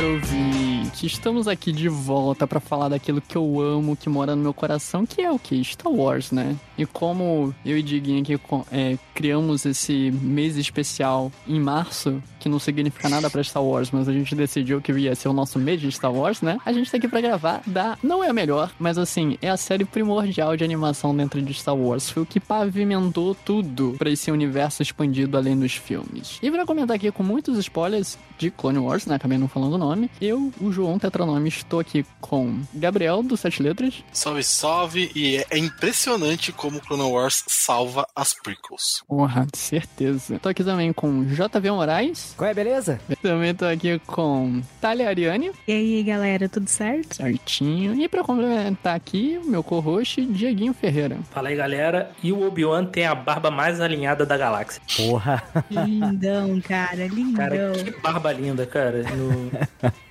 Caro ouvinte, estamos aqui de volta pra falar daquilo que eu amo, que mora no meu coração, que é o que? Star Wars, né? E como eu e Diguinho aqui é, criamos esse mês especial em março, que não significa nada pra Star Wars, mas a gente decidiu que ia ser o nosso mês de Star Wars, né? A gente tá aqui pra gravar da... Não é a melhor, mas assim, é a série primordial de animação dentro de Star Wars. Foi o que pavimentou tudo pra esse universo expandido além dos filmes. E pra comentar aqui com muitos spoilers de Clone Wars, né? Acabei não falando o nome. Eu, o João Tetranome, estou aqui com Gabriel, do Sete Letras. Salve, salve! E é- é impressionante como Clone Wars salva as prequels. Porra, de certeza. Tô aqui também com JV Moraes. Qual é, beleza? Também tô aqui com Thalia Ariane. E aí, galera, tudo certo? Certinho. E pra complementar aqui, o meu co-host, Dieguinho Ferreira. Fala aí, galera. E o Obi-Wan tem a barba mais alinhada da galáxia. Porra. Lindão, cara, lindão. Cara, que barba linda, cara. No...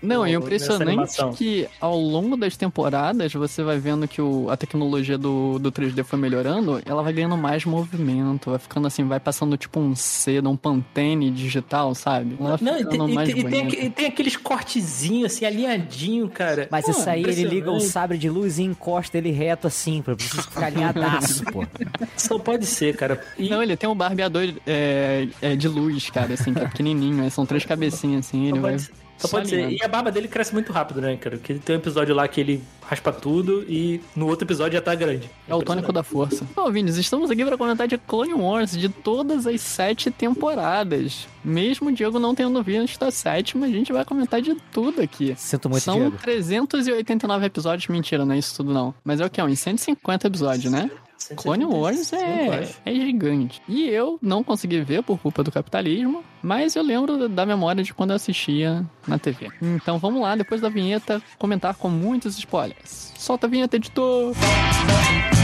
Não, é impressionante que ao longo das temporadas você vai vendo que o- a tecnologia do, do 3D foi melhorando, ela vai ganhando mais movimento, vai ficando assim, vai passando tipo um seda, um pantene digital, sabe? Ela Não, e ficando tem, e mais tem- e tem, e tem aqueles cortezinhos, assim, alinhadinho, cara. Mas Pô, isso aí ele liga o sabre de luz e encosta ele reto assim, pra você ficar alinhadaço, pô. Só pode ser, cara. E Não, ele tem um barbeador é, é, de luz, cara, assim, que é pequenininho, né? são três cabecinhas assim, só ele vai... pode, ser- só pode ser. E a barba dele cresce muito rápido, né, cara? Porque tem um episódio lá que ele raspa tudo e no outro episódio já tá grande. É o tônico da força. Ô, Vinícius, estamos aqui para comentar de Clone Wars de todas as sete temporadas. Mesmo o Diego não tendo visto a sétima, a gente vai comentar de tudo aqui. Sinto muito, São Diego. 389 episódios, mentira, não é isso tudo não. Mas é o que? Uns 150 episódios, né? Clone Wars é, é gigante. E eu não consegui ver por culpa do capitalismo, mas eu lembro da memória de quando eu assistia na TV. Então vamos lá, depois da vinheta, comentar com muitos spoilers. Solta a vinheta, editor! Então,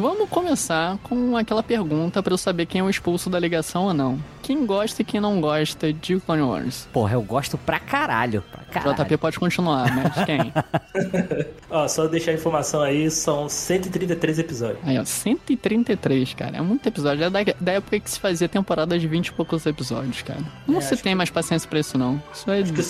vamos começar com aquela pergunta pra eu saber quem é o expulso da ligação ou não. Quem gosta e quem não gosta de Clone Wars? Porra, eu gosto pra caralho. Pra caralho. JP pode continuar, mas quem? Ó, só deixar a informação aí, são 133 episódios. Aí, ó, 133, cara. É muito episódio. É da, da época que se fazia temporada de 20 e poucos episódios, cara. Não É, se tem mais paciência pra isso, não. Isso é Acho que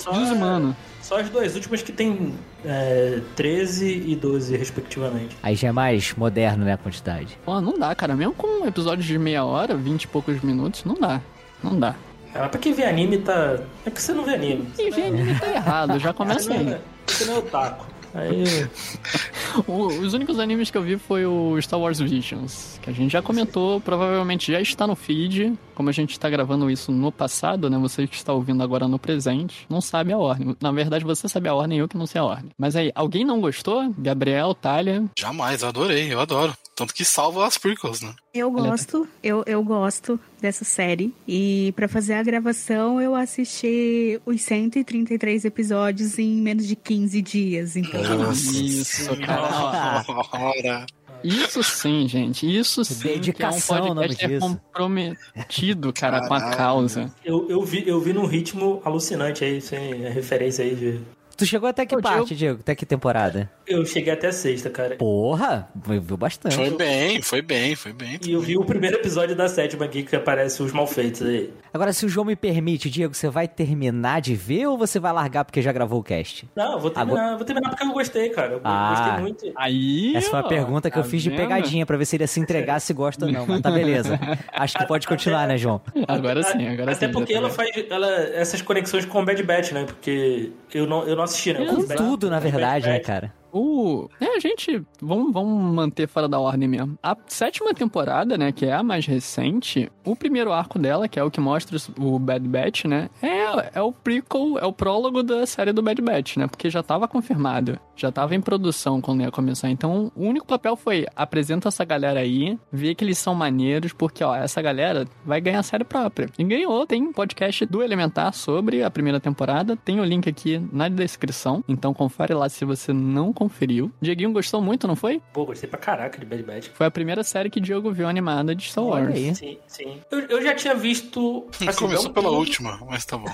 só- as duas últimas que tem é, 13 e 12, respectivamente. Aí já é mais moderno, né, a quantidade. Pô, não dá, cara. Mesmo com episódios de meia hora, 20 e poucos minutos, não dá. Não dá. Mas pra quem vê anime, tá. É que você não vê anime. E ver anime tá errado, já começa aí. é, você não é otaku. Aí. O- os únicos animes que eu vi foi o Star Wars Visions, que a gente já comentou, provavelmente já está no feed. Como a gente está gravando isso no passado, né? Você que está ouvindo agora no presente, não sabe a ordem. Na verdade, você sabe a ordem, eu que não sei a ordem. Mas aí, alguém não gostou? Gabriel, Talia? Jamais, eu adorei, eu adoro. Tanto que salva as prequels, né? Eu gosto, eu, eu gosto dessa série. E pra fazer a gravação, eu assisti os 133 episódios em menos de 15 dias. Então, Isso, cara. Isso sim, gente. Isso sim. Dedicação, que é um nome podcast disso. comprometido, cara, com a Caralho. causa. Eu, eu, vi, eu vi num ritmo alucinante aí, sem a referência aí de. Tu chegou até que Ô, parte, Diego? Até que temporada? Eu cheguei até a sexta, cara. Porra, viu bastante. Foi bem, foi bem, foi bem. E eu vi o primeiro episódio da sétima aqui que aparece os malfeitos aí. Agora, se o João me permite, Diego, você vai terminar de ver ou você vai largar porque já gravou o cast? Não, eu vou terminar, vou terminar porque eu gostei, cara. Eu Ah. gostei muito. Aí. Essa foi a pergunta que eu tá fiz de vendo? pegadinha pra ver se ele ia se entregar se gosta ou não. Mas tá beleza. Acho que pode continuar, né, João? Agora sim, agora Até sim. porque já tá ela faz ela, essas conexões com o Bad Batch, né? Porque eu não, eu não né? Com tudo, na verdade, né, cara? O. É, a gente. Vamos, vamos manter fora da ordem mesmo. A sétima temporada, né? Que é a mais recente. O primeiro arco dela, que é o que mostra os- o Bad Batch, né? É, é o prequel, é o prólogo da série do Bad Batch, né? Porque já tava confirmado. Já tava em produção quando ia começar. Então, o único papel foi apresenta essa galera aí, vê que eles são maneiros, porque, ó, essa galera vai ganhar série própria. E ganhou. Tem podcast do Elementar sobre a primeira temporada. Tem o link aqui na descrição. Então, confere lá se você não conferiu. Dieguinho gostou muito, não foi? Pô, gostei pra caraca de Bad Batch. Foi a primeira série que Diogo viu animada de Star Olha Wars. aí. Sim, sim. Eu, eu já tinha visto. assim, Começou pela última, mas tá bom.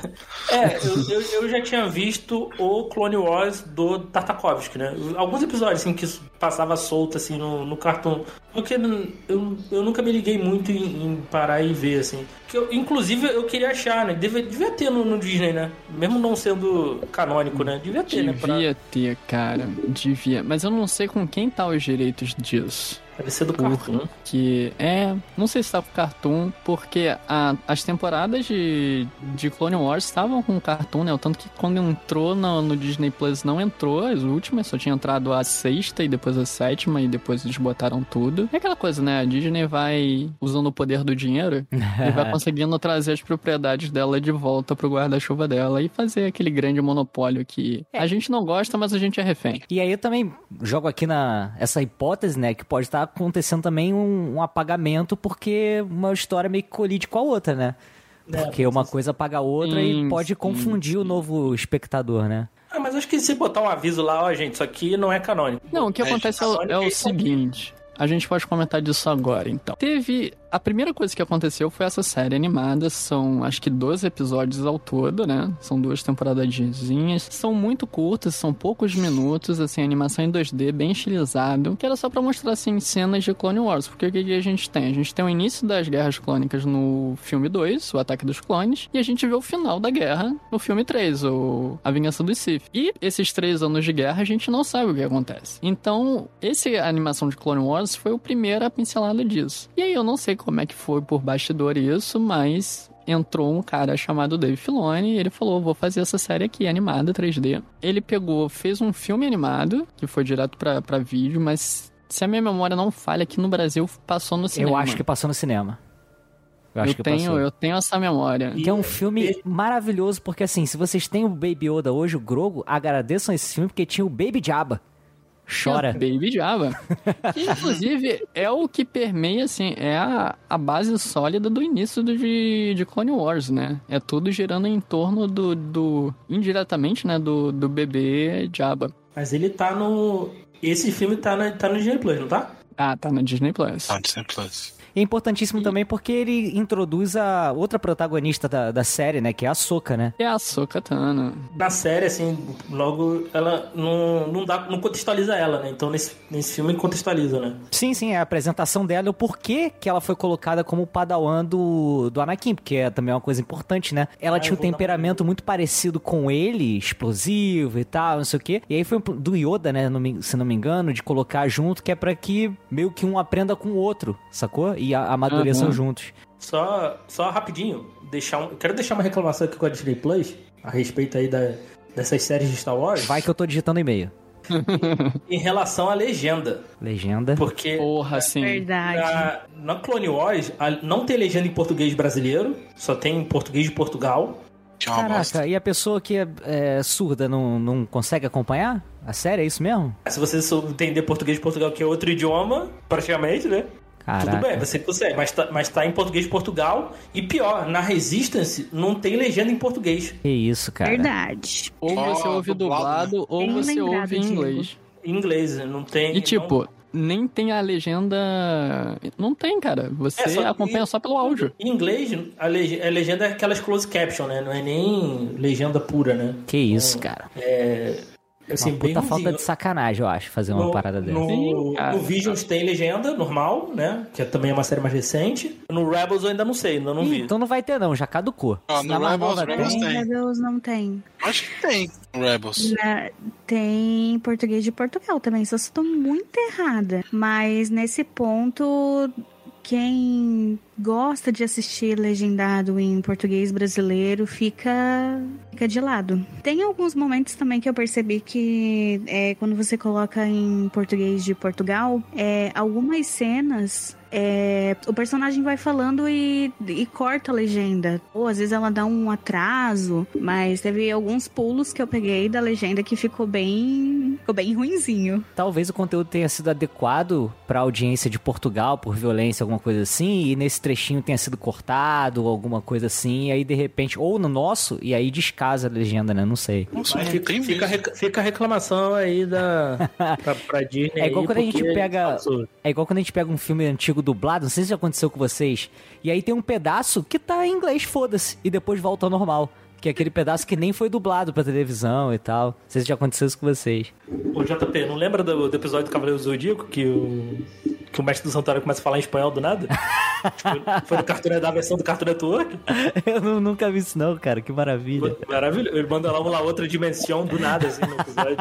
É, eu, eu, eu já tinha visto o Clone Wars do Tartakovsky, né? Alguns episódios, assim, que passava solto, assim, no, no cartão. Porque eu, eu nunca me liguei muito em, em parar e ver, assim. Que eu, inclusive, eu queria achar, né? Deve, devia ter no, no Disney, né? Mesmo não sendo canônico, né? Devia ter, né? Pra, Devia ter, cara. Devia. Mas eu não sei com quem tá os direitos disso. Deve ser do Cartoon. Que é. Não sei se tá com Cartoon, porque a- as temporadas de, de Clone Wars estavam com Cartoon, né? O tanto que quando entrou no, no Disney Plus não entrou, as últimas, só tinha entrado a sexta e depois a sétima, e depois eles botaram tudo. É aquela coisa, né? A Disney vai usando o poder do dinheiro e vai conseguindo trazer as propriedades dela de volta pro guarda-chuva dela e fazer aquele grande monopólio que a gente não gosta, mas a gente é refém. E aí eu também jogo aqui na essa hipótese, né, que pode estar acontecendo também um, um apagamento porque uma história meio que colide com a outra, né? Porque uma coisa apaga a outra Sim, e pode sim, confundir o novo espectador, né? Ah, mas acho que se botar um aviso lá, ó, gente, isso aqui não é canônico. Não, o que É, acontece é, o- é o seguinte. A gente pode comentar disso agora, então. Teve. A primeira coisa que aconteceu foi essa série animada. São acho que 12 episódios ao todo, né? São duas temporadazinhas. São muito curtas, são poucos minutos, assim, animação em 2D, bem estilizado. Que era só pra mostrar, assim, cenas de Clone Wars. Porque o que, a gente tem? A gente tem o início das guerras clônicas no filme 2, o Ataque dos Clones, e a gente vê o final da guerra no filme 3, o A Vingança dos Sith. E esses três anos de guerra a gente não sabe o que acontece. Então, esse animação de Clone Wars foi o primeiro a pincelada disso. E aí eu não sei como é que foi por bastidor isso, mas entrou um cara chamado Dave Filoni e ele falou: Vou fazer essa série aqui animada 3D. Ele pegou, fez um filme animado, que foi direto pra, pra vídeo, mas se a minha memória não falha, aqui no Brasil passou no cinema. Eu acho que passou no cinema. Eu acho eu que tenho, passou. eu tenho essa memória. Que é um filme maravilhoso, porque assim, se vocês têm o Baby Yoda hoje, o Grogo, agradeçam esse filme porque tinha o Baby Jabba. Chora. Baby Java. Que, inclusive, é o que permeia, assim, é a, a base sólida do início do, de, de Clone Wars, né? É tudo girando em torno do, do indiretamente, né, do, do bebê Jabba. Mas ele tá no. Esse filme tá, na, tá no Disney Plus, não tá? Ah, tá na Disney Plus. Ah, Disney Plus. E é importantíssimo também porque ele introduz a outra protagonista da, da série, né? Que é a Soca, né? É a Sokatana. Na série, assim, logo ela não, não, dá, não contextualiza ela, né? Então nesse, nesse filme contextualiza, né? Sim, sim, é a apresentação dela e o porquê que ela foi colocada como padawan do, do Anakin, porque é também uma coisa importante, né? Ela Ah, tinha um vou dar temperamento muito parecido com ele, explosivo e tal, não sei o quê. E aí foi do Yoda, né, se não me engano, de colocar junto, que é pra que meio que um aprenda com o outro, sacou? E a- amadureçam Aham. juntos. Só, só rapidinho, deixar um, quero deixar uma reclamação aqui com a Disney Plus a respeito aí da, dessas séries de Star Wars Vai que eu tô digitando e-mail. em relação à legenda. Legenda. Porque Porra, assim. Verdade. na, na Clone Wars a- não tem legenda em português brasileiro, só tem em português de Portugal. É. Caraca, e a pessoa que é, é surda não, não consegue acompanhar? A série, é isso mesmo? Se você entender português de Portugal, que é outro idioma, praticamente, né? Caraca. Tudo bem, você consegue, mas tá, mas tá em português de Portugal. E pior, na Resistance não tem legenda em português. Que isso, cara. Verdade. Ou você Ó, ouve dublado, dublado, ou você lembrado, ouve em inglês. Em inglês, não tem. E tipo, nem tem a legenda. Não tem, cara. Você É, só- acompanha e- só pelo áudio. Em inglês, a leg- a legenda é aquelas close caption, né? Não é nem legenda pura, né? Que isso, cara. É. Assim, Uma bem puta falta de sacanagem, eu acho, fazer uma No- parada dessa. No, Sim, no Visions tem legenda normal, né? Que é também uma série mais recente. No Rebels eu ainda não sei, ainda não Ih, vi. então não vai ter não, já caducou. Ah, Se no mais Rebels, nova Rebels tem, tem. Deus, não tem. Acho que tem Rebels. Na- tem português de Portugal também, só se estou muito errada. Mas nesse ponto quem gosta de assistir legendado em português brasileiro fica, fica de lado. Tem alguns momentos também que eu percebi que é, quando você coloca em português de Portugal, é, algumas cenas é, o personagem vai falando e, e, corta a legenda. Ou às vezes ela dá um atraso, mas teve alguns pulos que eu peguei da legenda que ficou bem, ficou bem ruinzinho. Talvez o conteúdo tenha sido adequado para audiência de Portugal por violência, alguma coisa assim, e nesse trechinho tenha sido cortado, alguma coisa assim, e aí de repente, ou no nosso, e aí descasa a legenda, né? Não sei. Nossa, mas fica, fica, fica, a reclamação aí da pra, pra Disney. É igual aí, quando a gente pega. É igual quando a gente pega um filme antigo dublado, não sei se já aconteceu com vocês, e aí tem um pedaço que tá em inglês, foda-se, e depois volta ao normal. Que é aquele pedaço que nem foi dublado pra televisão e tal. Não sei se já aconteceu isso com vocês. Ô, JP, não lembra do, do episódio do Cavaleiro do Zodíaco que o, que o mestre do santuário começa a falar em espanhol do nada? tipo, foi no Cartoon, da versão do Cartoon Network? Eu não, nunca vi isso não, cara. Que maravilha. Maravilha. Ele manda lá uma outra dimensão do nada, assim, no episódio.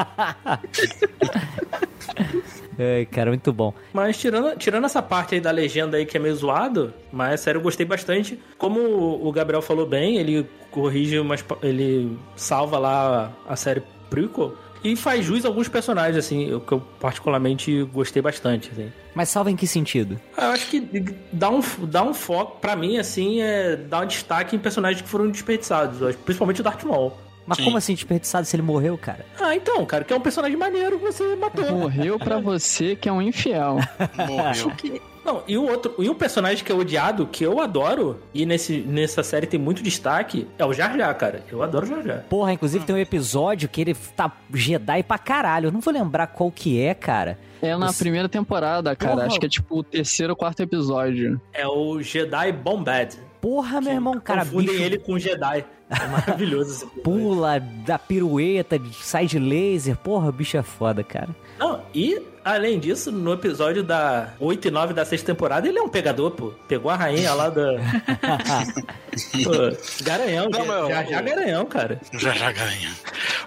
É, cara, muito bom. Mas tirando, tirando essa parte aí da legenda aí que é meio zoado, mas sério, eu gostei bastante. Como o Gabriel falou bem, ele corrige umas. ele salva lá a série prequel. E faz jus a alguns personagens, assim, que eu particularmente gostei bastante, assim. Mas salva em que sentido? Eu acho que dá um, dá um foco, para mim, assim, é dar um destaque em personagens que foram desperdiçados, principalmente o Darth Maul. Mas Sim. como assim desperdiçado se ele morreu, cara? Ah, então, cara, que é um personagem maneiro que você matou. Morreu pra você que é um infiel. Morreu. Não, e o outro, e o personagem que é odiado, que eu adoro, e nesse, nessa série tem muito destaque, é o Jar Jar, cara. Eu adoro o Jar Jar. Porra, inclusive tem um episódio que ele tá Jedi pra caralho. Eu não vou lembrar qual que é, cara. É na primeira temporada, cara. Porra. Acho que é tipo o terceiro ou quarto episódio. É o Jedi Bombad. Porra, meu irmão, cara. Confundem bicho... ele com Jedi. É maravilhoso esse Pula, da pirueta, sai de laser. Porra, o bicho é foda, cara. Não, e além disso, no episódio da 8 e 9 da sexta temporada, ele é um pegador, pô. Pegou a rainha lá da. pô, garanhão, Não, já, já, já garanhão, cara. Já já garanhão.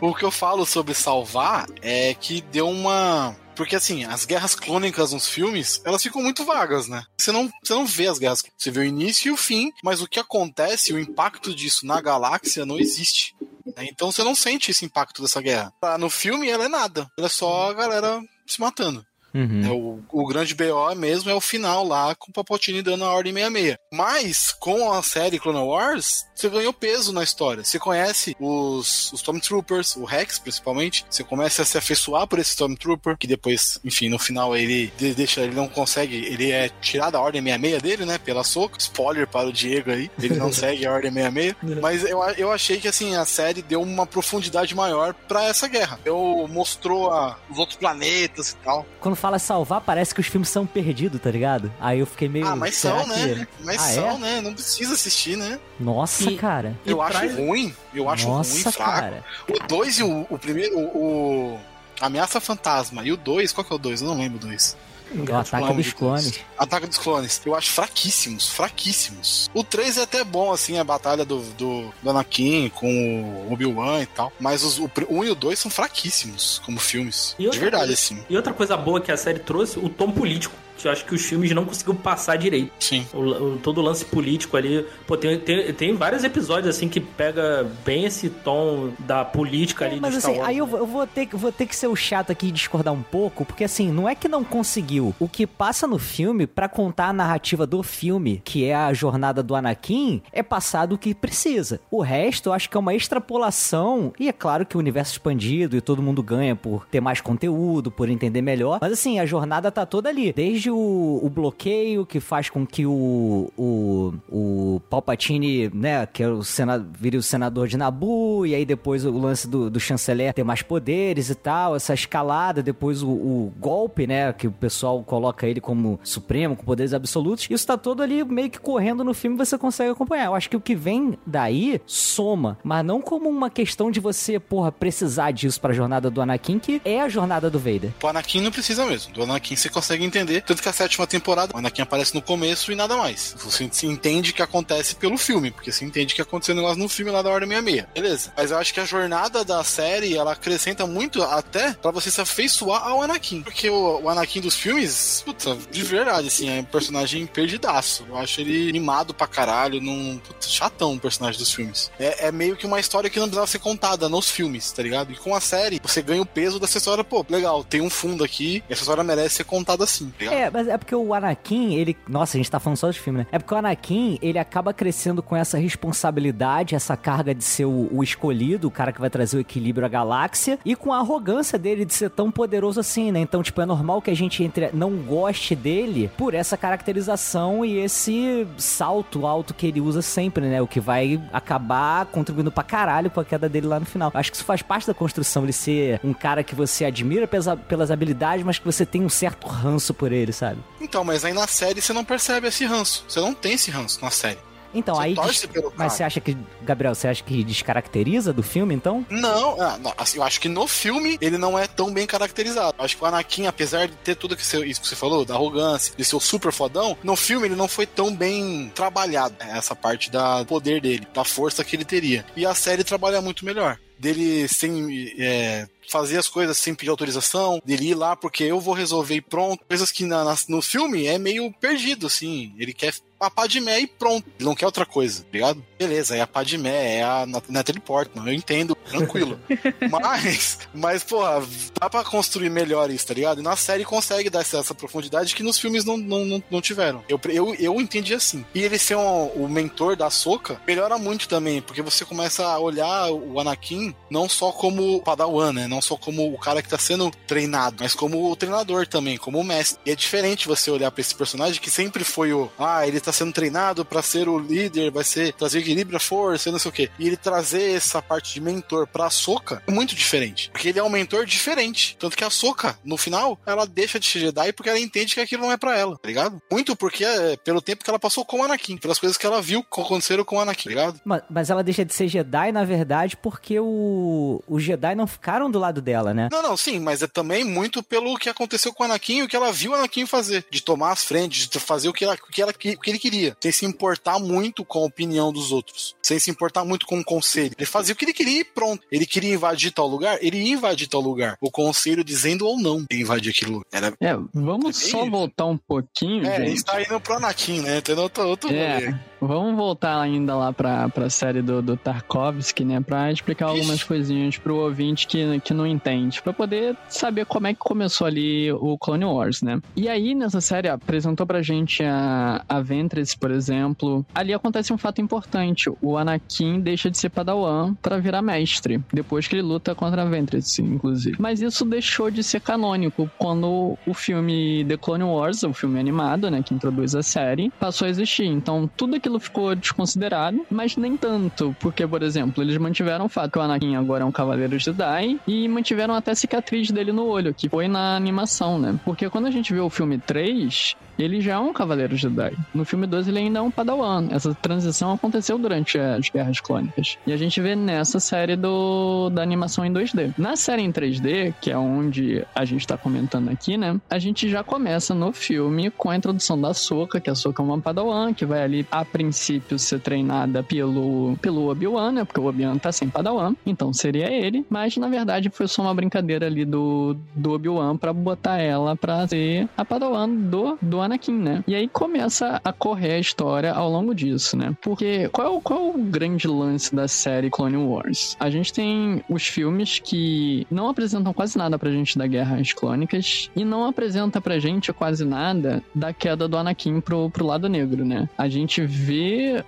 O que eu falo sobre salvar é que deu uma porque assim, as guerras clônicas nos filmes, elas ficam muito vagas, né? Você não, você não vê as guerras. Você vê o início e o fim, mas o que acontece, o impacto disso na galáxia não existe. Né? Então você não sente esse impacto dessa guerra. No filme ela é nada. Ela é só a galera se matando. Uhum. É, o, o grande BO mesmo é o final lá com o Papotini dando a ordem 66. Mas com a série Clone Wars, você ganhou peso na história. Você conhece os, os Stormtroopers, o Rex principalmente. Você começa a se afeiçoar por esse Stormtrooper, que depois, enfim, no final ele deixa, ele não consegue, ele é tirado a ordem 66 dele, né? Pela soca. Spoiler para o Diego aí, ele não segue a ordem 66. Mas eu, eu achei que assim, a série deu uma profundidade maior para essa guerra. Eu mostrou a, os outros planetas e tal. Quando fala salvar, parece que os filmes são perdidos, tá ligado? Aí eu fiquei meio. Ah, mas são, né? Mas ah, são, é? né? Não precisa assistir, né? Nossa, e, cara. Eu acho traz... ruim. Eu acho Nossa, ruim, fraco. Cara. O 2 e o, o primeiro. O, o, Ameaça Fantasma. E o 2, qual que é o 2? Eu não lembro o 2. O Ataque dos Clones. Ataque dos Clones. Eu acho fraquíssimos, fraquíssimos. O 3 é até bom, assim, a batalha do, do, do Anakin com o Obi-Wan e tal. Mas os, o 1 e o 2 são fraquíssimos como filmes. De verdade, coisa, assim. E outra coisa boa que a série trouxe, o tom político eu acho que os filmes não conseguiram passar direito. Sim. O, o, todo o lance político ali. Pô, tem, tem, tem, vários episódios assim que pega bem esse tom da política ali Mas assim, Wars. aí eu, eu, vou, ter, vou ter que ser o chato aqui e discordar um pouco, porque assim, não é que não conseguiu. O que passa no filme, para contar a narrativa do filme, que é a jornada do Anakin, é passado o que precisa. O resto, eu acho que é uma extrapolação, e é claro que o universo expandido e todo mundo ganha por ter mais conteúdo, por entender melhor. Mas assim, a jornada tá toda ali. Desde desde o, o bloqueio que faz com que o, o, o Palpatine, né, que é o senado, vire o senador de Nabu, e aí depois o lance do, do chanceler ter mais poderes e tal, essa escalada, depois o, o golpe, né, que o pessoal coloca ele como supremo, com poderes absolutos, isso tá todo ali meio que correndo no filme, você consegue acompanhar. Eu acho que o que vem daí soma, mas não como uma questão de você, porra, precisar disso pra jornada do Anakin, que é a jornada do Vader. O Anakin não precisa mesmo. Do Anakin você consegue entender. Tanto que a sétima temporada, o Anakin aparece no começo e nada mais. Você se entende que acontece pelo filme, porque você entende que aconteceu um negócio no filme lá da Ordem 66. Beleza. Mas eu acho que a jornada da série, ela acrescenta muito até pra você se afeiçoar ao Anakin. Porque o, o Anakin dos filmes, puta, de verdade, assim, é um personagem perdidaço. Eu acho ele animado pra caralho, num. Puta, chatão o personagem dos filmes. É, é meio que uma história que não precisava ser contada nos filmes, tá ligado? E com a série, você ganha o peso dessa história, pô, legal, tem um fundo aqui, essa história merece ser contada assim, tá ligado? É, mas é porque o Anakin, ele. Nossa, a gente tá falando só de filme, né? É porque o Anakin, ele acaba crescendo com essa responsabilidade, essa carga de ser o, o escolhido, o cara que vai trazer o equilíbrio à galáxia, e com a arrogância dele de ser tão poderoso assim, né? Então, tipo, é normal que a gente entre, não goste dele por essa caracterização e esse salto alto que ele usa sempre, né? O que vai acabar contribuindo pra caralho com a queda dele lá no final. Acho que isso faz parte da construção, ele ser um cara que você admira pelas habilidades, mas que você tem um certo ranço por ele, sabe? Então, mas aí na série você não percebe esse ranço. Você não tem esse ranço na série. Então, Você aí. des- Mas você acha que. Gabriel, você acha que descaracteriza do filme, então? Não, ah, não, assim, eu acho que no filme ele não é tão bem caracterizado. Eu acho que o Anakin, apesar de ter tudo que você- isso que você falou, da arrogância, de ser o super fodão, no filme ele não foi tão bem trabalhado, né, essa parte da poder dele, da força que ele teria. E a série trabalha muito melhor. Dele sem é, fazer as coisas sem pedir autorização, dele ir lá porque eu vou resolver e pronto. Coisas que na- na- no filme é meio perdido, assim. Ele quer a Padmé e pronto. Ele não quer outra coisa, tá ligado? Beleza, é a Padmé, é a Nat- Natalie Portman, eu entendo, tranquilo. mas, mas, porra, dá pra construir melhor isso, tá ligado? E na série consegue dar essa, essa profundidade que nos filmes não, não, não, não tiveram. Eu, eu, eu entendi assim. E ele ser um- o mentor da Soca melhora muito também, porque você começa a olhar o Anakin não só como Padawan, né? Não só como o cara que tá sendo treinado, mas como o treinador também, como o mestre. E é diferente você olhar pra esse personagem que sempre foi o, ah, ele tá sendo treinado pra ser o líder, vai ser trazer equilíbrio força, não sei o quê. E ele trazer essa parte de mentor pra Soca é muito diferente, porque ele é um mentor diferente. Tanto que a Soca, no final, ela deixa de ser Jedi porque ela entende que aquilo não é pra ela, tá ligado? Muito porque é pelo tempo que ela passou com o Anakin, pelas coisas que ela viu que aconteceram com o Anakin, tá ligado? Ma- Mas ela deixa de ser Jedi, na verdade, porque o... os Jedi não ficaram do lado dela, né? Não, não, sim, mas é também muito pelo que aconteceu com o Anakin e o que ela viu o Anakin fazer. De tomar as frentes, de fazer o que, ela, o que, ela, o que ele queria. Sem se importar muito com a opinião dos outros. Sem se importar muito com o conselho. Ele fazia o que ele queria e pronto. Ele queria invadir tal lugar, ele ia invadir tal lugar. O conselho dizendo ou não invadir aquele lugar. Era, É, vamos É só isso. voltar um pouquinho, é, a gente. gente tá indo pro Anakin, né? Tem outro, outro rolê. Vamos voltar ainda lá pra, pra série do, do Tarkovsky, né? Pra explicar algumas Ixi. coisinhas pro ouvinte que, que não entende. Pra poder saber como é que começou ali o Clone Wars, né? E aí, nessa série, apresentou pra gente a, a Ventress, por exemplo. Ali acontece um fato importante. O Anakin deixa de ser Padawan pra virar mestre. Depois que ele luta contra a Ventress, inclusive. Mas isso deixou de ser canônico quando o filme The Clone Wars, o filme animado, né? Que introduz a série, passou a existir. Então, tudo aquilo ficou desconsiderado, mas nem tanto. Porque, por exemplo, eles mantiveram o fato que o Anakin agora é um Cavaleiro Jedi e mantiveram até a cicatriz dele no olho, que foi na animação, né? Porque quando a gente vê o filme 3, ele já é um Cavaleiro Jedi. No filme 2, ele ainda é um Padawan. Essa transição aconteceu durante as Guerras Clônicas. E a gente vê nessa série do, da animação em 2D. Na série em 3D, que é onde a gente tá comentando aqui, né? A gente já começa no filme com a introdução da Soka, que a Soka é uma Padawan, que vai ali, a princípio, ser treinada pelo, pelo Obi-Wan, né? Porque o Obi-Wan tá sem Padawan, então seria ele. Mas, na verdade, foi só uma brincadeira ali do, do Obi-Wan pra botar ela pra ser a Padawan do, do Anakin, né? E aí começa a correr a história ao longo disso, né? Porque qual, qual o grande lance da série Clone Wars? A gente tem os filmes que não apresentam quase nada pra gente da Guerra às Clônicas e não apresenta pra gente quase nada da queda do Anakin pro, pro lado negro, né? A gente vê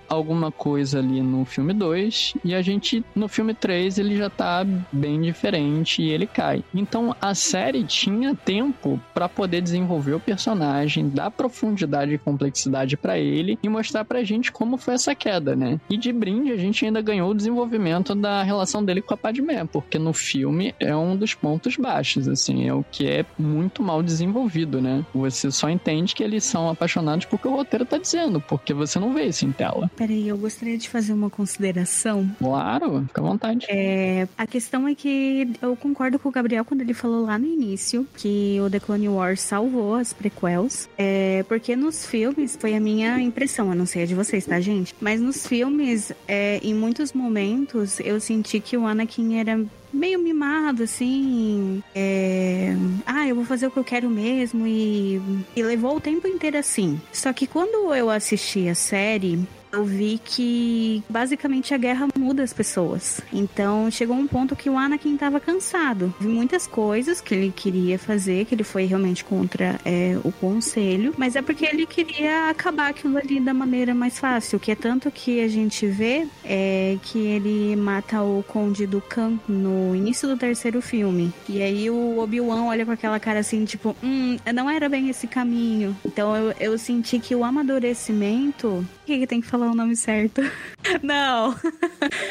alguma coisa ali no filme 2 e a gente, no filme 3, ele já tá bem diferente e ele cai. Então a série tinha tempo pra poder desenvolver o personagem, dar profundidade e complexidade pra ele e mostrar pra gente como foi essa queda, né? E de brinde a gente ainda ganhou o desenvolvimento da relação dele com a Padmé, porque no filme é um dos pontos baixos, assim, é o que é muito mal desenvolvido, né? Você só entende que eles são apaixonados porque o roteiro tá dizendo, porque você não vê em tela. Peraí, eu gostaria de fazer uma consideração. Claro, fica à vontade. É, a questão é que eu concordo com o Gabriel quando ele falou lá no início que o The Clone Wars salvou as prequels. É, porque nos filmes, foi a minha impressão, eu não sei a de vocês, tá, gente? Mas nos filmes, é, em muitos momentos, eu senti que o Anakin era meio mimado, assim. É... Ah, eu vou fazer o que eu quero mesmo. E... e levou o tempo inteiro assim. Só que quando eu assisti a série, eu vi que basicamente a guerra muda as pessoas. Então chegou um ponto que o Anakin estava cansado. Vi muitas coisas que ele queria fazer, que ele foi realmente contra é, o conselho, mas é porque ele queria acabar aquilo ali da maneira mais fácil. Que é tanto que a gente vê é que ele mata o Conde do Khan no início do terceiro filme. E aí o Obi-Wan olha com aquela cara assim, tipo, hum, não era bem esse caminho. Então eu, eu senti que o amadurecimento. O que, que tem que falar? Falar o nome certo. Não.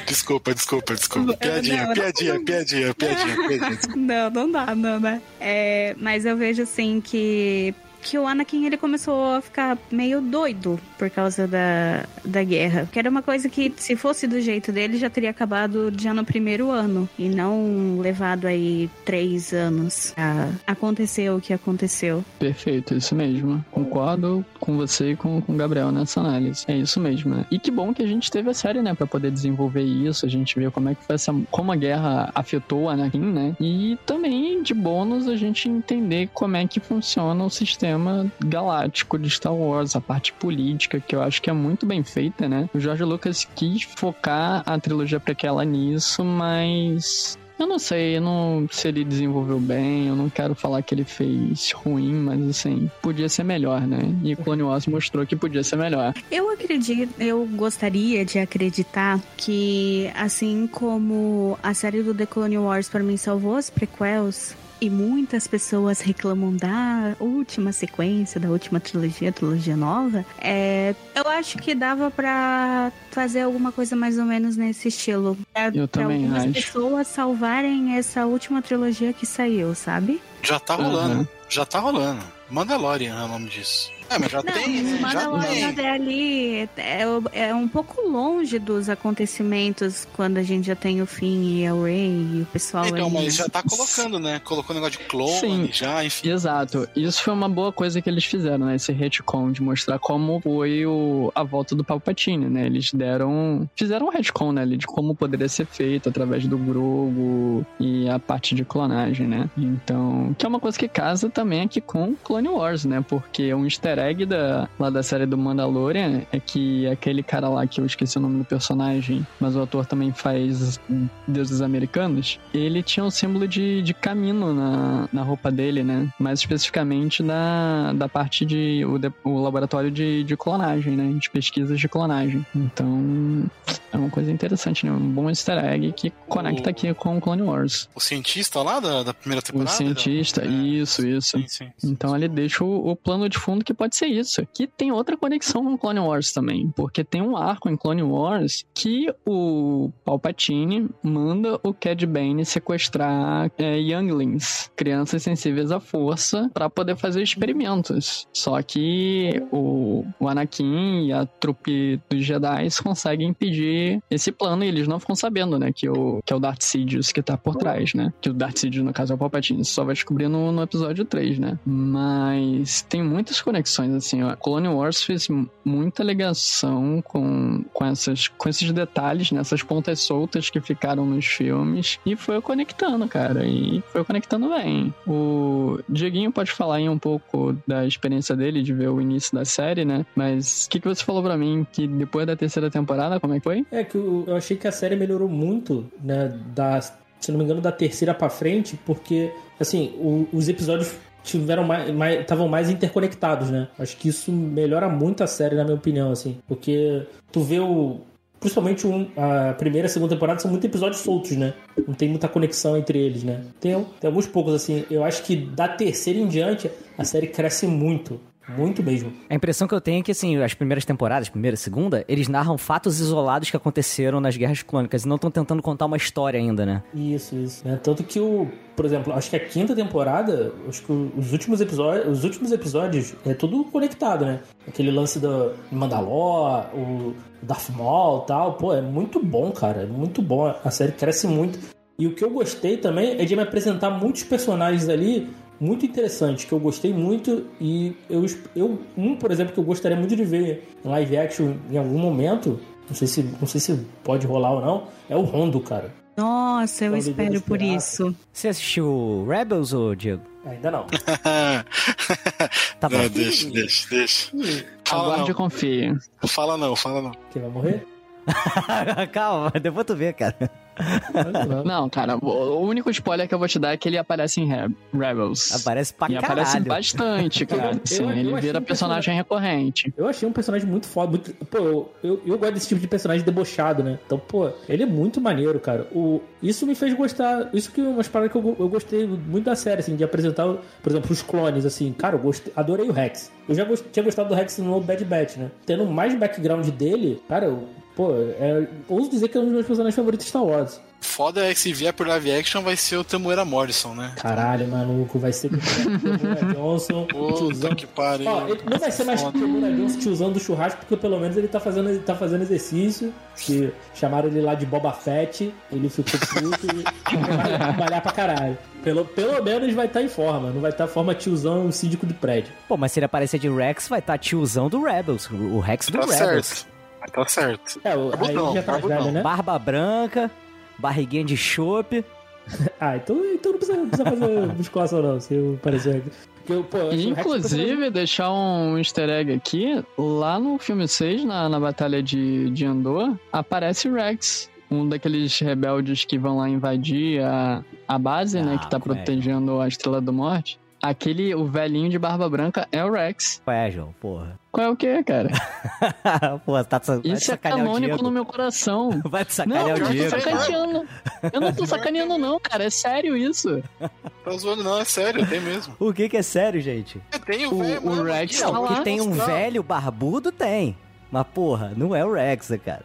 Desculpa, desculpa, desculpa. Piadinha, não, piadinha, não. piadinha, piadinha, piadinha. Não, não dá, não dá. É, mas eu vejo assim que que o Anakin ele começou a ficar meio doido por causa da, da guerra. Que era uma coisa que, se fosse do jeito dele, já teria acabado já no primeiro ano. E não levado aí três anos a acontecer o que aconteceu. Perfeito, isso mesmo. Concordo com você e com, com o Gabriel nessa análise. É isso mesmo, né? E que bom que a gente teve a série, né? Pra poder desenvolver isso. A gente vê como é que foi essa. como a guerra afetou o Anakin, né? E também, de bônus, a gente entender como é que funciona o sistema galáctico de Star Wars, a parte política, que eu acho que é muito bem feita, né? O George Lucas quis focar a trilogia prequela nisso, mas eu não sei, eu não se ele desenvolveu bem, eu não quero falar que ele fez ruim, mas assim, podia ser melhor, né? E Clone Wars mostrou que podia ser melhor. Eu acredito, eu gostaria de acreditar que, assim como a série do The Clone Wars para mim salvou as prequels, e muitas pessoas reclamam da última sequência, da última trilogia, trilogia nova. É, eu acho que dava para fazer alguma coisa mais ou menos nesse estilo. Pra, Eu pra também algumas acho. pessoas salvarem essa última trilogia que saiu, sabe? Já tá rolando, Uhum. já tá rolando. Mandalorian é o nome disso. É, mas já Não, tem, né? já Mandalorian tem. é ali é, é um pouco longe dos acontecimentos quando a gente já tem o Finn e a Rey e o pessoal Então, ali. mas já tá colocando, né? Colocou um negócio de clone, Sim. já, enfim. Exato. Isso foi uma boa coisa que eles fizeram, né? Esse retcon de mostrar como foi o, a volta do Palpatine, né? Eles deram... Fizeram um retcon, né? ali De como poderia ser feito através do Grogu e a parte de clonagem, né? Então... Que é uma coisa que casa também aqui com Clone Wars, né? Porque um easter egg da, lá da série do Mandalorian é que aquele cara lá, que eu esqueci o nome do personagem, mas o ator também faz Deuses Americanos, ele tinha um símbolo de, de camino na, na roupa dele, né? Mais especificamente da, da parte de. o, de- o laboratório de, de clonagem, né? De pesquisas de clonagem. Então. É uma coisa interessante, né? Um bom easter egg que conecta aqui com o Clone Wars. O cientista lá da, da primeira O temporada? cientista, É, isso, isso. Sim, sim. Então ele deixa o, o plano de fundo que pode ser isso. Que tem outra conexão com Clone Wars também. Porque tem um arco em Clone Wars que o Palpatine manda o Cad Bane sequestrar é, younglings, crianças sensíveis à força, para poder fazer experimentos. Só que o, o Anakin e a trupe dos Jedi conseguem impedir esse plano e eles não ficam sabendo, né? Que o, que é o Darth Sidious que tá por trás, né? Que o Darth Sidious, no caso, é o Palpatine. Só vai descobrir no, no episódio 3, né? Mas tem muitas conexões, assim, ó. Clone Wars fez muita ligação com, com, essas, com esses detalhes, né? Essas pontas soltas que ficaram nos filmes. E foi conectando, cara. E foi conectando bem. O Dieguinho pode falar aí um pouco da experiência dele, de ver o início da série, né? Mas o que, que você falou pra mim? Que depois da terceira temporada, como é que foi? É que eu, achei que a série melhorou muito, né? Da, se não me engano, da terceira pra frente, porque, assim, o- os episódios tiveram mais mais- estavam mais interconectados, né? Acho que isso melhora muito a série, na minha opinião, assim, porque tu vê o principalmente um- a primeira e a segunda temporada são muitos episódios soltos, né? Não tem muita conexão entre eles, né? Tem, tem alguns poucos assim. Eu acho que da terceira em diante a série cresce muito. Muito mesmo. A impressão que eu tenho é que, assim, as primeiras temporadas, primeira e segunda, eles narram fatos isolados que aconteceram nas guerras clônicas e não estão tentando contar uma história ainda, né? Isso, isso. É, tanto que o, por exemplo, acho que a quinta temporada, acho que os últimos episódios, os últimos episódios é tudo conectado, né? Aquele lance do Mandalor, o Darth Maul, tal, pô, é muito bom, cara, é muito bom. A série cresce muito. E o que eu gostei também é de me apresentar muitos personagens ali muito interessantes, que eu gostei muito e eu, eu um, por exemplo, que eu gostaria muito de ver em live action em algum momento, não sei se, não sei se pode rolar ou não, é o Rondo, cara. Nossa, eu espero por isso. Você assistiu Rebels, ô Diego? Ainda não. Tá bom. Não, deixa, deixa, deixa. Fala Aguarde e não, confie. fala não, fala não. Quem vai morrer? Calma, depois tu vê, cara. Não, cara, o único spoiler que eu vou te dar é que ele aparece em Re- Rebels. Aparece pra e aparece caralho. bastante, cara. Eu- Sim, eu ele achei vira um personagem recorrente. Eu achei um personagem muito foda. Muito... Pô, eu, eu, eu gosto desse tipo de personagem debochado, né? Então, pô, ele é muito maneiro, cara. O... Isso me fez gostar. Isso que é umas paradas que eu, eu gostei muito da série, assim, de apresentar, por exemplo, os clones, assim. Cara, eu gostei, adorei o Rex. Eu já gost- tinha gostado do Rex no Bad Batch, né? Tendo mais background dele, cara, eu. Pô, é, ouso dizer que é um dos meus personagens favoritos de Star Wars. Foda é que se vier por live action vai ser o Tamuera Morrison, né? Caralho, maluco, vai ser o Samuel Johnson, o tiozão. Puta que pariu. Ó, ele não vai ser mais o Mura Johnson tiozão do churrasco, porque pelo menos ele tá fazendo, ele tá fazendo exercício. Que chamaram ele lá de Boba Fett, ele ficou puto e vai trabalhar pra caralho. Pelo, pelo menos vai estar em forma, não vai estar forma tiozão síndico de prédio. Pô, mas se ele aparecer de Rex, vai estar tiozão do Rebels. O Rex do Tá Rebels. certo. Tá certo. É, o- aí Barbudão, já tá barbudão. velho, né? Barba branca, barriguinha de chope. Ah, então, então não precisa, não precisa fazer musculação não, se eu parecer... Eu, pô, eu inclusive, deixar um easter egg aqui, lá no filme 6, na, na Batalha de, de Andor, aparece o Rex. Um daqueles rebeldes que vão lá invadir a, a base, né? Ah, Que tá é? protegendo a Estrela da Morte. Aquele, o velhinho de barba branca é o Rex. Ué, João, porra. Qual é o que, cara? Pô, tá Isso é o canônico no meu coração. Vai te Não, sacanear eu o não tô Diego. saca- sacaneando. Eu não tô sacaneando, não, cara. É sério isso. Tá zoando, não, é sério, tem mesmo. O que que é sério, gente? Tem o O- velho, o Rex ó, tá. Que tem um velho barbudo, tem. Mas, porra, não é o Rex, cara.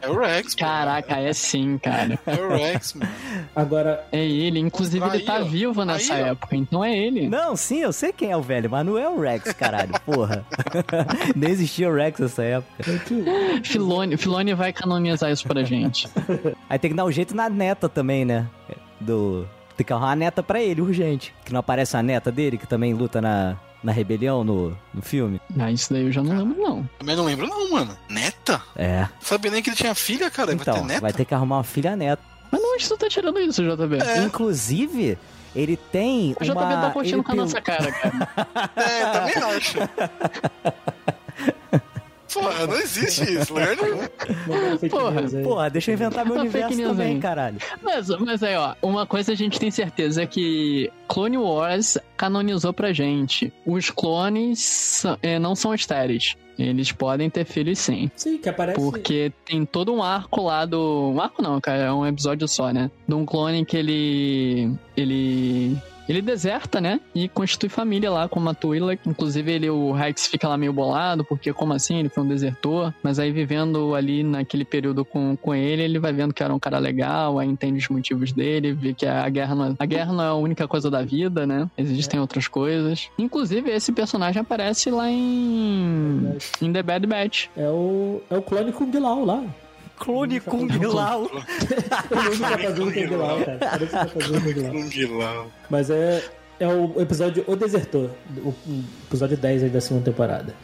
É o Rex, pô. Caraca, é sim, cara. É o Rex, mano. Agora, É ele. Inclusive, ele Aí, tá ó. vivo nessa Aí, ó. época. Então é ele. Não, sim, eu sei quem é o velho, mas não é o Rex, caralho, porra. Nem existia o Rex nessa época. Filone, Filone vai canonizar isso pra gente. Aí tem que dar um jeito na neta também, né? Do. Tem que arrumar uma neta pra ele, urgente. Que não aparece a neta dele, que também luta na, na rebelião no, no filme. Ah, isso daí eu já não lembro, não. Também não lembro, não, mano. Neta? É. Sabia nem que ele tinha filha, cara. vai Então, ter neta? vai ter que arrumar uma filha neta. Mas não, onde tu tá tirando isso, JB? Inclusive, ele tem O JB uma... tá curtindo ele com a nossa cara, cara. É, também acho. Porra, não existe isso, lugar nenhum. Porra. Porra, deixa eu inventar meu universo fake news também, aí. caralho. Mas, mas aí, ó, uma coisa a gente tem certeza é que Clone Wars canonizou pra gente. Os clones é, não são estéreis. Eles podem ter filhos sim. Sim, que aparece... Porque tem todo um arco lá do. Um arco não, cara, é um episódio só, né? De um clone que ele. Ele. Ele deserta, né? E constitui família lá com uma Twi'lek. Inclusive, ele, o Rex fica lá meio bolado, porque como assim? Ele foi um desertor. Mas aí, vivendo ali naquele período com, com ele, ele vai vendo que era um cara legal, aí entende os motivos dele, vê que a guerra não é, a guerra não é a única coisa da vida, né? Existem outras coisas. Inclusive, esse personagem aparece lá em. em The Bad Batch. É o, é o clone Kung Lao lá. Clone Kung Lao. Tá fazendo Kung Lao, cara. Parece que tá fazendo Kung Lao. Kung Lao. Mas é, é o episódio O Desertor. O episódio 10 aí da segunda temporada.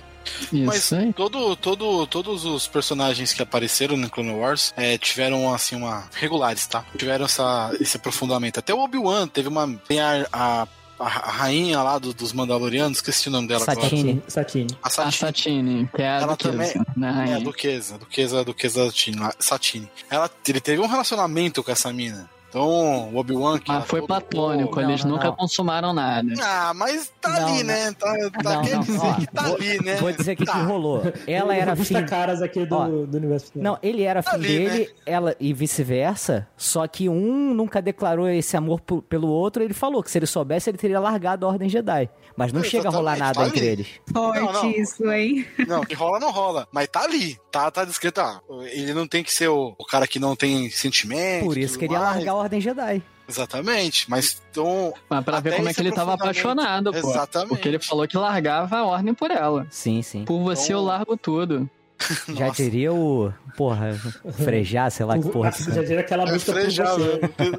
Mas Isso aí. todo, todo, todos os personagens que apareceram no Clone Wars é, tiveram, assim, uma... Regulares, tá? Tiveram essa, esse aprofundamento. Até o Obi-Wan teve uma... Tem a, a, a rainha lá do- dos Mandalorianos, esqueci o nome dela agora. Satine. Satine. A A Satine. Satine, que é a Ela duquesa, também- né? É, a Duquesa, a Duquesa, Duquesa Satine, Satine. Ela, ele teve um relacionamento com essa mina. Então, o Obi-Wan que. Mas foi platônico, eles não, nunca não. consumaram nada. Ah, mas tá Não, ali, né? Tá, tá Não, quer não, dizer ó, que tá vou- ali, né? Vou dizer o que, que Tá. rolou. Ela era filha. caras aqui do, Ó, do universo. Não, ele era fim Ali, dele, né? ela e vice-versa. Só que um nunca declarou esse amor pelo outro. Ele falou que se ele soubesse, ele teria largado a Ordem Jedi. Mas não É, chega a rolar nada tá entre ali. eles. Forte Não, não. isso, hein? Não, que rola, não rola. Mas tá ali. Tá, tá descrito. Ah, ele não tem que ser o, o cara que não tem sentimento. Por isso que ele ia largar a Ordem Jedi. Exatamente. Mas então. Mas pra ver como é que ele tava apaixonado, pô. Exatamente. Porque ele falou que largava a ordem por ela. Sim, sim. Por você eu Então- largo tudo. Já Nossa. diria o. Porra, frejar, sei lá que porra. que- Já diria aquela É música por frejado. você.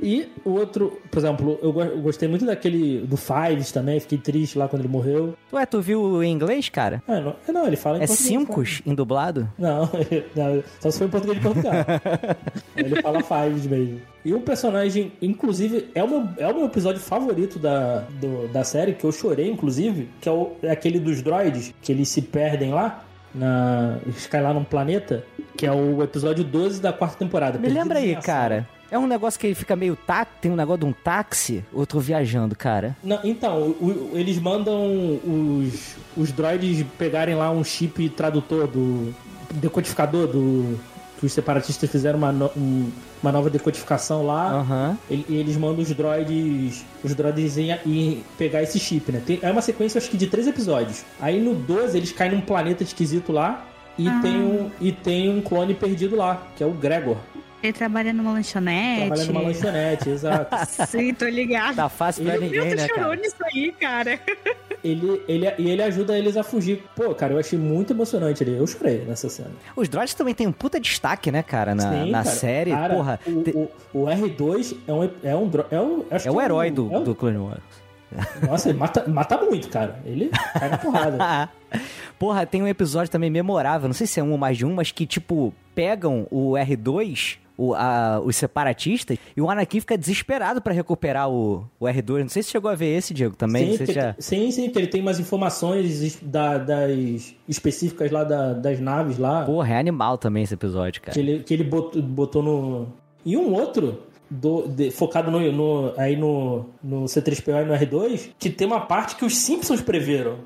E o outro, por exemplo, eu, go- eu gostei muito daquele do Fives também, fiquei triste lá quando ele morreu. Ué, tu viu em inglês, cara? Ah, não, não, ele fala em É português, Cincos em dublado? Não, não, só se for em português de Portugal. Ele fala Fives mesmo. E um personagem, inclusive, é o meu, é o meu episódio favorito da, do- da série, que eu chorei, inclusive, que é, o- é aquele dos droids, que eles se perdem lá, na, eles caem lá num planeta, que é o episódio 12 da quarta temporada. Me lembra aí, cara. É um negócio que ele fica meio tá, tem um negócio de um táxi, outro viajando, cara. Não, então, o- o- eles mandam os, os droids pegarem lá um chip tradutor do decodificador do que os separatistas fizeram uma, um- uma nova decodificação lá. Ele- E eles mandam os droids os droids em, em pegar esse chip, né? Tem- é uma sequência, acho que de três episódios. Aí no 12 eles caem num planeta esquisito lá e, tem, um, e tem um clone perdido lá, que é o Gregor. Ele trabalha numa lanchonete. Trabalha numa lanchonete, exato. Sim, tô ligado. Tá fácil pra ninguém, né, chorou cara? nisso aí, cara. ele, ele, e ele ajuda eles a fugir. Pô, cara, eu achei muito emocionante ali. Eu chorei nessa cena. Os droids também tem um puta destaque, né, cara, na, Sim, na cara. série. Cara, Porra, o, te- o, o R2 é um. É um, é um é o herói um- do, é um- do Clone Wars. Nossa, ele mata, mata muito, cara. Ele cai na porrada. Porra, tem um episódio também memorável, não sei se é um ou mais de um, mas que, tipo, pegam o R2, o, a- os separatistas, e o Anakin fica desesperado pra recuperar o, o R2. Não sei se chegou a ver esse, Diego, também. sim, já... sim, sim, que ele tem umas informações es- da- das específicas lá da- das naves lá. Porra, é animal também esse episódio, cara. Que ele, que ele botou, botou no. E um outro. Do- de- focado no, no- aí no, no C3PO e no R2, que tem uma parte que os Simpsons preveram.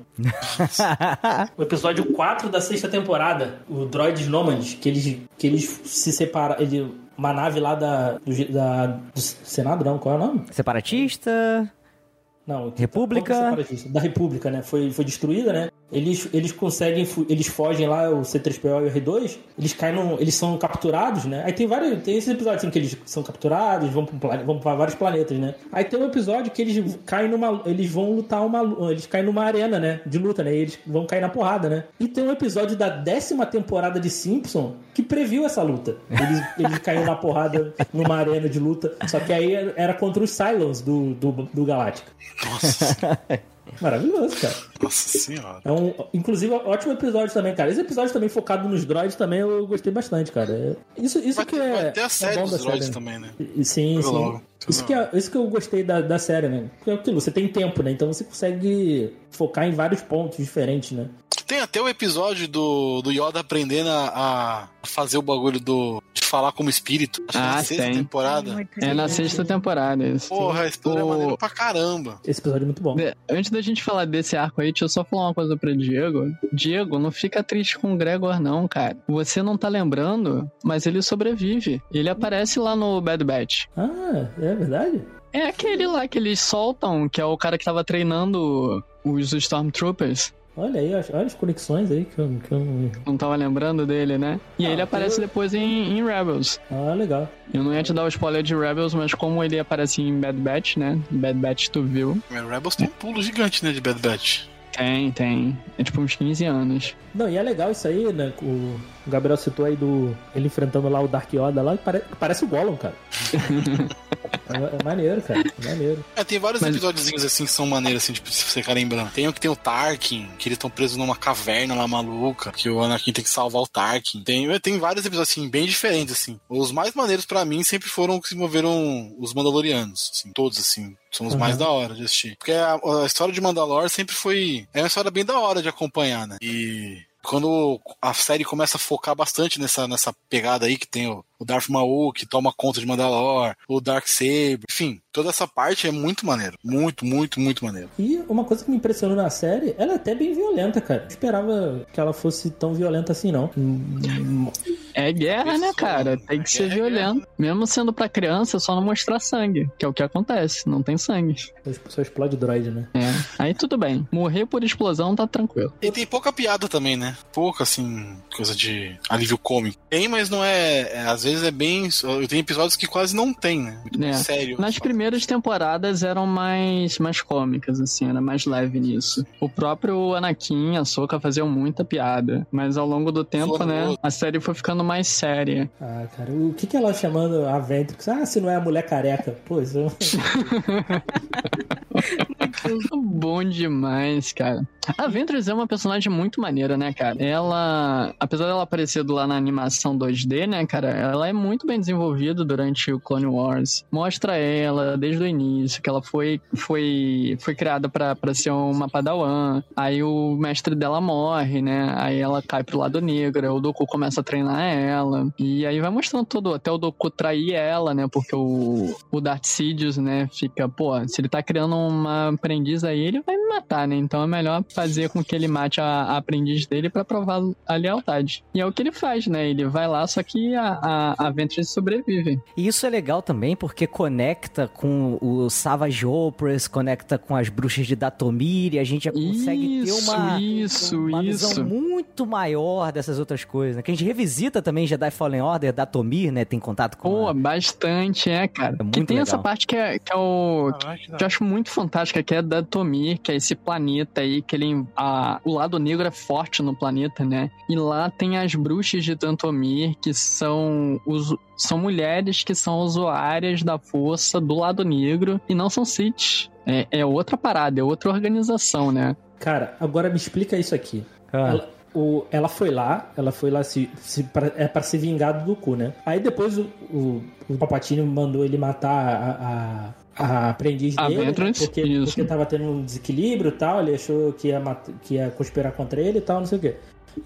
o episódio 4 da sexta temporada, o Droids Nomads, que eles, que eles se separam. Ele, uma nave lá da, do, da, do Senado, não, qual é o nome? Separatista. Não, República. é? Da República, né? Foi, foi destruída, né? Eles, eles conseguem, eles fogem lá, o C3PO e o R2, eles caem num, eles são capturados, né? Aí tem vários, tem esses episódios assim que eles são capturados, vão pra, plane- vão pra vários planetas, né? Aí tem um episódio que eles caem numa, eles vão lutar uma, eles caem numa arena, né? De luta, né? E eles vão cair na porrada, né? E tem um episódio da décima temporada de Simpson que previu essa luta. Eles, eles caíram na porrada numa arena de luta, só que aí era contra os Cylons do, do, do Galáctica. Nossa, Maravilhoso, cara. nossa senhora. É um, inclusive, ótimo episódio também, cara. Esse episódio também focado nos droids também eu gostei bastante, cara. É- Isso, isso Vai, que ter- é. vai ter a série é dos droids série. também, né? E- Sim, sim. logo, Isso que, é, isso que eu gostei da, da série, né? Porque é aquilo, você tem tempo, né? Então você consegue focar em vários pontos diferentes, né? Tem até o episódio do, do Yoda aprendendo a, a fazer o bagulho do, falar como espírito. Acho que Ah, na sexta tem. temporada. É na sexta temporada isso. Porra, esse episódio é O- maneiro pra caramba. Esse episódio é muito bom. De- Antes da gente falar desse arco aí, deixa eu só falar uma coisa pra Diego. Diego, não fica triste com o Gregor, não, cara. Você não tá lembrando, mas ele sobrevive. Ele aparece lá no Bad Batch. Ah, é verdade? É aquele lá que eles soltam, que é o cara que tava treinando os Stormtroopers. Olha aí, olha as conexões aí que eu, que eu... Não tava lembrando dele, né? E Ah, ele aparece eu- depois em, em Rebels. Ah, legal. Eu não ia te dar o spoiler de Rebels, mas como ele aparece em Bad Batch, né? Bad Batch tu viu. Mas Rebels tem um pulo gigante, né, de Bad Batch. Tem, tem. É tipo uns 15 anos. Não, e é legal isso aí, né? O o Gabriel citou aí do. Ele enfrentando lá o Dark Yoda lá, que pare- parece o Gollum, cara. é, é maneiro, cara. É maneiro. É, tem vários Mas- episódios assim que são maneiros, assim, tipo, se você ficar lembrando. Tem um que tem o Tarkin, que eles estão presos numa caverna lá maluca, que o Anakin tem que salvar o Tarkin. Tem, é, tem vários episódios, assim, bem diferentes, assim. Os mais maneiros pra mim sempre foram os que envolveram os Mandalorianos, assim, todos, assim. São os mais Uhum. da hora de assistir. Porque a, a história de Mandalor sempre foi. É uma história bem da hora de acompanhar, né? E quando a série começa a focar bastante nessa, nessa pegada aí que tem o, o Darth Maul que toma conta de Mandalore, o Dark Saber, enfim, toda essa parte é muito maneiro, muito, muito, muito maneiro. E uma coisa que me impressionou na série, ela é até bem violenta, cara. Não esperava que ela fosse tão violenta assim, não. É guerra, né, cara? Tem que ser violento. Mesmo sendo pra criança, é só não mostrar sangue, que é o que acontece, não tem sangue. Só explode droid, né? É. Aí tudo bem. Morrer por explosão tá tranquilo. E tem pouca piada também, né? Pouca, assim, coisa de alívio cômico. Tem, mas não é. é às vezes é bem. Tem episódios que quase não tem, né? Muito É. sério. Nas primeiras temporadas eram mais, mais cômicas, assim, era mais leve nisso. O próprio Anakin e a Soka faziam muita piada. Mas ao longo do tempo, Foram né, a série foi ficando mais séria. Ah, cara, o que que ela chamando a Ventrix? Ah, se não é a mulher careca. Pô, isso... Bom demais, cara. A Ventress é uma personagem muito maneira, né, cara? Ela, apesar dela aparecer lá na animação 2D, né, cara, ela é muito bem desenvolvida durante o Clone Wars. Mostra ela desde o início que ela foi foi foi criada pra ser uma padawan. Aí o mestre dela morre, né? Aí ela cai pro lado negro, o Doku começa a treinar ela. E aí vai mostrando tudo, até o Doku trair ela, né? Porque o, o Darth Sidious, né, fica, pô, se ele tá criando uma aprendiz aí, ele vai me matar, né? Então é melhor fazer com que ele mate a, a aprendiz dele pra provar a lealdade. E é o que ele faz, né? Ele vai lá, só que a, a, a Ventress sobrevive. E isso é legal também porque conecta com o Savage Opress, conecta com as bruxas de Datomir e a gente já consegue ter Isso, uma, isso, uma isso. visão muito maior dessas outras coisas. Né? Que a gente revisita também Jedi Fallen Order, Datomir, né? Tem contato com. Pô, a- bastante, é, cara. É que muito tem essa legal. parte que é, que é o. que eu acho muito fantástica, que é da Tomir, que é esse planeta aí, que ele. A, o lado negro é forte no planeta, né? E lá tem as bruxas de Tantomir, que são os. São mulheres que são usuárias da força do lado negro e não são Sith. É, é outra parada, é outra organização, né? Cara, agora me explica isso aqui. Ah. Ela, o, ela foi lá, ela foi lá se, se pra- é pra se vingar do cu, né? Aí depois o, o, o Palpatine mandou ele matar a, a, a aprendiz A dele, né? Ventress, porque, isso. porque tava tendo um desequilíbrio e tal, ele achou que ia, que ia conspirar contra ele e tal, não sei o quê.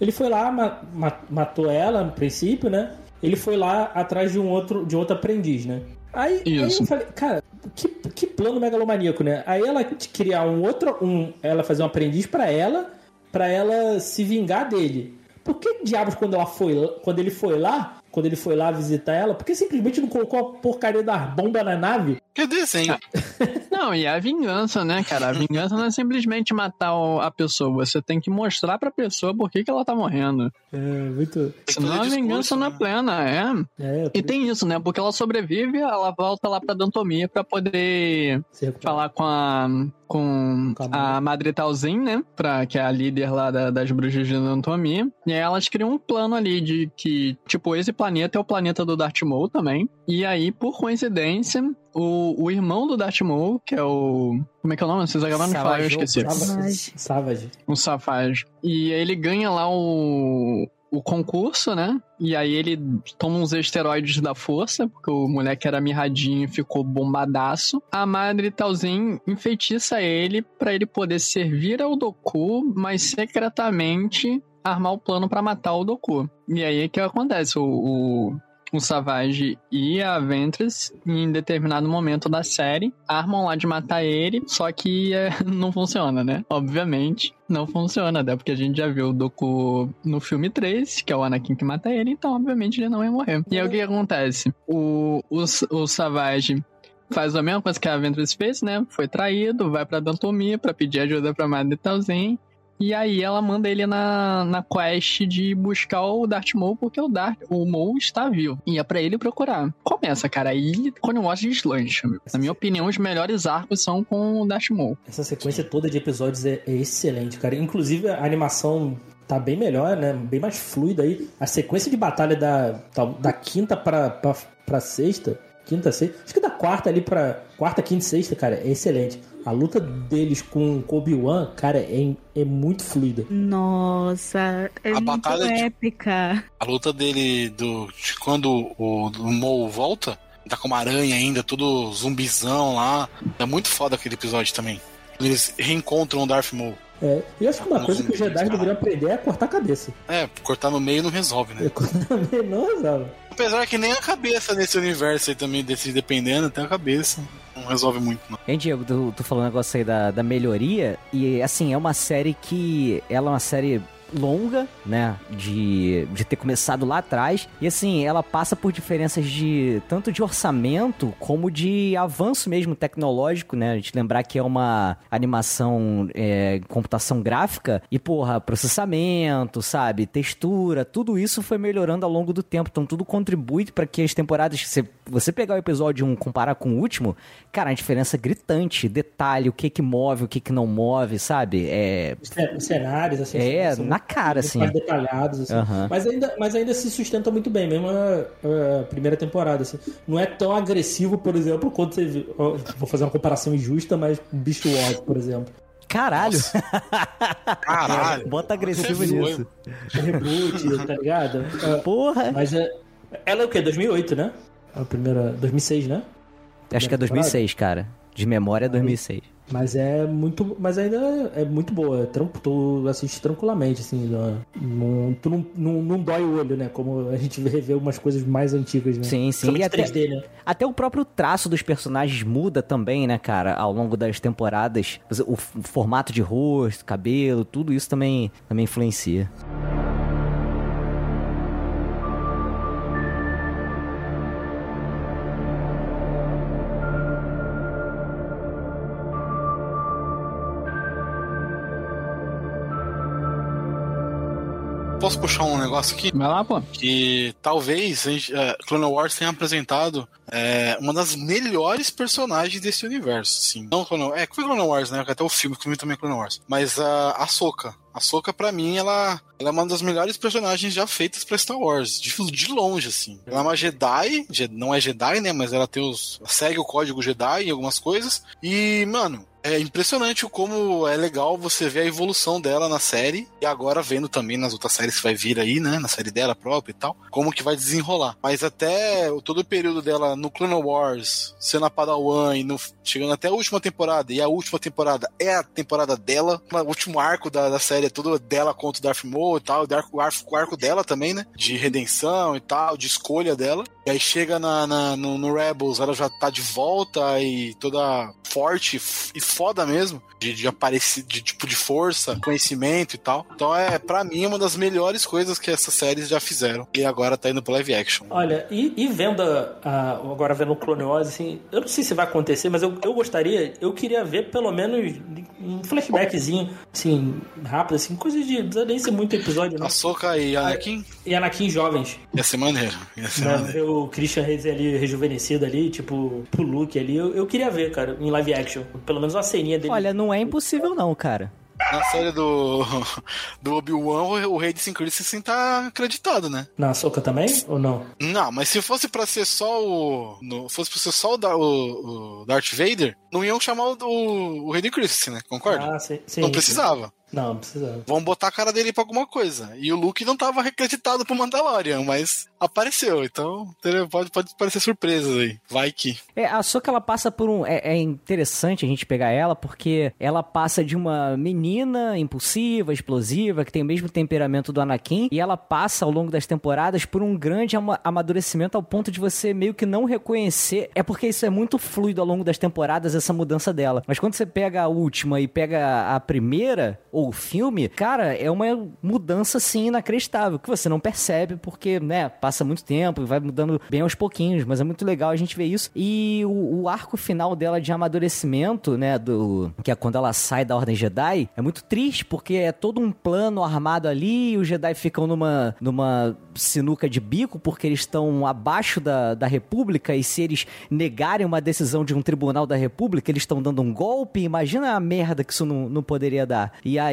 Ele foi lá, ma- ma- matou ela no princípio, né? Ele foi lá atrás de um outro, de outro aprendiz, né? Aí, aí eu falei, cara, que, que plano megalomaníaco, né? Aí ela te criar um outro, um, ela fazer um aprendiz pra ela, pra ela se vingar dele. Por que diabos quando ela foi, quando ele foi lá, quando ele foi lá visitar ela, por que simplesmente não colocou a porcaria das bombas na nave? Que desenho. Não, e a vingança, né, cara? A vingança não é simplesmente matar a pessoa, você tem que mostrar pra pessoa por que, que ela tá morrendo. É, muito. Senão a discurso, vingança não é né? plena, é. É, E tem isso, né? Porque ela sobrevive, ela volta lá pra Dantomir pra poder falar com a. com a a Madre Talzin, né? Pra, que é a líder lá da- das bruxas de Dantomir. E aí elas criam um plano ali de que, tipo, esse planeta é o planeta do Darth Maul também. E aí, por coincidência, o, o irmão do Darth Maul, que é o. Como é que é o nome? Vocês acabaram de falar, eu Savage esqueci. Savage. Savage. O Safage. E aí ele ganha lá o, o concurso, né? E aí ele toma uns esteroides da força, porque o moleque era mirradinho e ficou bombadaço. A Madre Talzin enfeitiça ele pra ele poder servir ao Doku, mas secretamente armar o plano pra matar o Doku. E aí o que acontece? O, o, o Savage e a Ventress, em determinado momento da série, armam lá de matar ele, só que é, não funciona, né? Obviamente, não funciona, né? Porque a gente já viu o Doku no filme 3, que é o Anakin que mata ele, então obviamente ele não ia morrer. E aí o que acontece? O, o, o Savage faz a mesma coisa que a Ventress fez, né? Foi traído, vai pra Dantomir pra pedir ajuda pra Madre Talzin. E aí ela manda ele na, na quest de buscar o Darth Maul, porque o Darth, o Maul está vivo. E é pra ele procurar. Começa, cara, aí quando eu gosto de. Na minha opinião, os melhores arcos são com o Darth Maul. Essa sequência toda de episódios é, é excelente, cara. Inclusive a animação tá bem melhor, né? Bem mais fluida aí. A sequência de batalha da, da, da quinta pra, pra, pra sexta. Quinta, sexta. Acho que da quarta ali pra. Quarta, quinta e sexta, cara, é excelente. A luta deles com o Obi-Wan, cara, é, é muito fluida. Nossa, é A muito batalha de- épica. A luta dele do de quando o, o Mo volta, tá com uma aranha ainda, todo zumbizão lá. É muito foda aquele episódio também. Eles reencontram o Darth Maul. É, eu acho que uma coisa que os Jedi deveriam aprender é cortar a cabeça. É, cortar no meio não resolve, né? É cortar meio, não resolve. Apesar que nem a cabeça nesse universo aí também, desse dependendo, até a cabeça. Não resolve muito, não. Hein, Diego, tu, tu falou um negócio aí da, da melhoria, e assim, é uma série que. Ela é uma série longa, né? De, de ter começado lá atrás. E assim, ela passa por diferenças de tanto de orçamento como de avanço mesmo tecnológico, né? A gente lembrar que é uma animação é, computação gráfica e, porra, processamento, sabe? Textura, tudo isso foi melhorando ao longo do tempo. Então tudo contribui para que as temporadas. Se você pegar o episódio 1 e comparar com o último, cara, a diferença é gritante. Detalhe, o que que move, o que que não move, sabe? É. Os ce- os cenários, assim. É, na cara, assim. mais detalhados, assim. Aham. Mas, ainda, mas ainda se sustenta muito bem, mesmo a, a primeira temporada, assim. Não é tão agressivo, por exemplo, quando você Vou fazer uma comparação injusta, mas Beast Wars, por exemplo. Caralho! Caralho. Bota agressivo nisso. Reboot, tá ligado? É, Porra! Mas é, ela é o quê? 2008, né? A primeira. 2006, né? Acho que é 2006, cara. De memória é 2006. Mas é muito. Mas ainda é muito boa. É Tu assiste tranquilamente, assim. Não, não- tu não, não, não dói o olho, né? Como a gente revê umas coisas mais antigas, né? Sim, sim. E até- 3D, né? Até o próprio traço dos personagens muda também, né, cara? Ao longo das temporadas. O formato de rosto, cabelo, tudo isso também, também influencia. Posso puxar um negócio aqui? Vai lá, pô. Que talvez é, Clone Wars tenha apresentado é, uma das melhores personagens desse universo, sim. Não Clone É, que foi Clone Wars, né? Até o filme, que também é Clone Wars. Mas a a Ahsoka. A Ahsoka, pra mim, ela, ela é uma das melhores personagens já feitas pra Star Wars. De, de longe, assim. Ela é uma Jedi, Je- não é Jedi, né? Mas ela tem os. ela segue o código Jedi em algumas coisas. E, mano, é impressionante como é legal você ver a evolução dela na série e agora vendo também nas outras séries que vai vir aí, né, na série dela própria e tal, como que vai desenrolar. Mas até todo o período dela no Clone Wars, sendo a Padawan e no- chegando até a última temporada, e a última temporada é a temporada dela, o último arco da, da série é todo dela contra o Darth Maul e tal, o arco- o arco dela também, né, de redenção e tal, de escolha dela. E aí chega na, na- no, no Rebels, ela já tá de volta e toda forte e foda mesmo, de, de aparecer, de tipo de força, conhecimento e tal. Então é, pra mim, uma das melhores coisas que essas séries já fizeram. E agora tá indo pro live action. Olha, e, e vendo a, a- agora vendo o Clone Wars, assim, eu não sei se vai acontecer, mas eu, eu gostaria, eu queria ver pelo menos um flashbackzinho, assim, rápido, assim, coisa de. Não precisa nem ser muito episódio, não. Ahsoka e Anakin E Anakin jovens. ia ser maneiro. Ia ser Né? maneiro. O Christian Reis ali rejuvenescido ali, tipo, o Luke ali. Eu, eu queria ver, cara, em live action. Pelo menos uma ceninha dele. Olha, não é impossível não, cara. Na série do, do Obi-Wan, o, o rei de Sin Christensen tá acreditado, né? Na Soca também? Ou não? Não, mas se fosse pra ser só o. No, fosse pra ser só o, o- o Darth Vader, não iam chamar o, o, o rei de Christensen, né? Concorda? Ah, sim. sim não sim. Não, não precisava. Vão botar a cara dele pra alguma coisa. E o Luke não tava acreditado pro Mandalorian, mas apareceu. Então pode, pode parecer surpresas aí. Vai que. É, a Soca ela passa por um. É, é interessante a gente pegar ela, porque ela passa de uma menina impulsiva, explosiva, que tem o mesmo temperamento do Anakin, e ela passa ao longo das temporadas por um grande ama- amadurecimento ao ponto de você meio que não reconhecer. É porque isso é muito fluido ao longo das temporadas, essa mudança dela. Mas quando você pega a última e pega a primeira, ou o filme, cara, é uma mudança assim inacreditável, que você não percebe, porque, né, passa muito tempo e vai mudando bem aos pouquinhos, mas é muito legal a gente ver isso. E o, o arco final dela de amadurecimento, né, do que é quando ela sai da Ordem Jedi, é muito triste, porque é todo um plano armado ali, e os Jedi ficam numa, numa sinuca de bico, porque eles estão abaixo da, da República, e se eles negarem uma decisão de um tribunal da República, eles estão dando um golpe, imagina a merda que isso não, não poderia dar. E aí,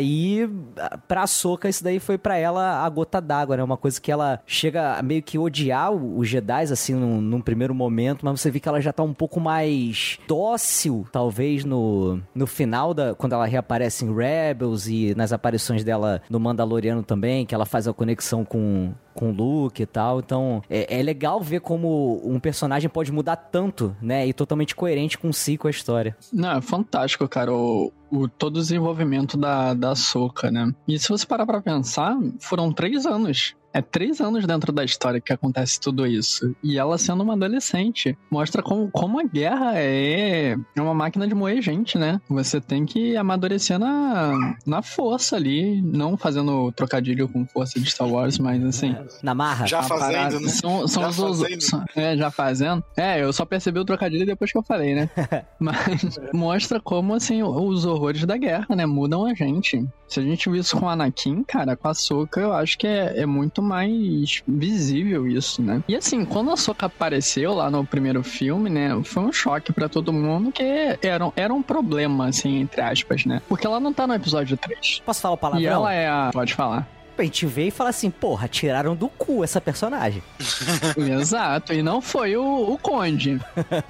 pra Soca, isso daí foi pra ela a gota d'água, né? Uma coisa que ela chega a meio que odiar os Jedi, assim, num, num primeiro momento, mas você vê que ela já tá um pouco mais dócil, talvez, no, no final, da, quando ela reaparece em Rebels e nas aparições dela no Mandaloriano também, que ela faz a conexão com, com o Luke e tal. Então, é, é legal ver como um personagem pode mudar tanto, né? E totalmente coerente com si, com a história. Não, é fantástico, cara. O, o, todo o desenvolvimento da, da Soca, né? E se você parar pra pensar, foram três anos é três anos dentro da história que acontece tudo isso. E ela sendo uma adolescente. Mostra como, como a guerra é uma máquina de moer gente, né? Você tem que amadurecer na, na força ali. Não fazendo trocadilho com força de Star Wars, mas assim. Na marra. Já fazendo, parada, né? São, são já os, fazendo. São, é, já fazendo. É, eu só percebi o trocadilho depois que eu falei, né? mas mostra como, assim, os horrores da guerra, né? Mudam a gente. Se a gente viu isso com o Anakin, cara, com a Soka, eu acho que é, é muito mais visível isso, né? E assim, quando a Soka apareceu lá no primeiro filme, né, foi um choque para todo mundo que era, era um problema, assim, entre aspas, né? Porque ela não tá no episódio 3. Posso falar o palavrão? E ela é a... Pode falar a gente vê e fala assim, porra, tiraram do cu essa personagem. Exato, e não foi o, o Conde.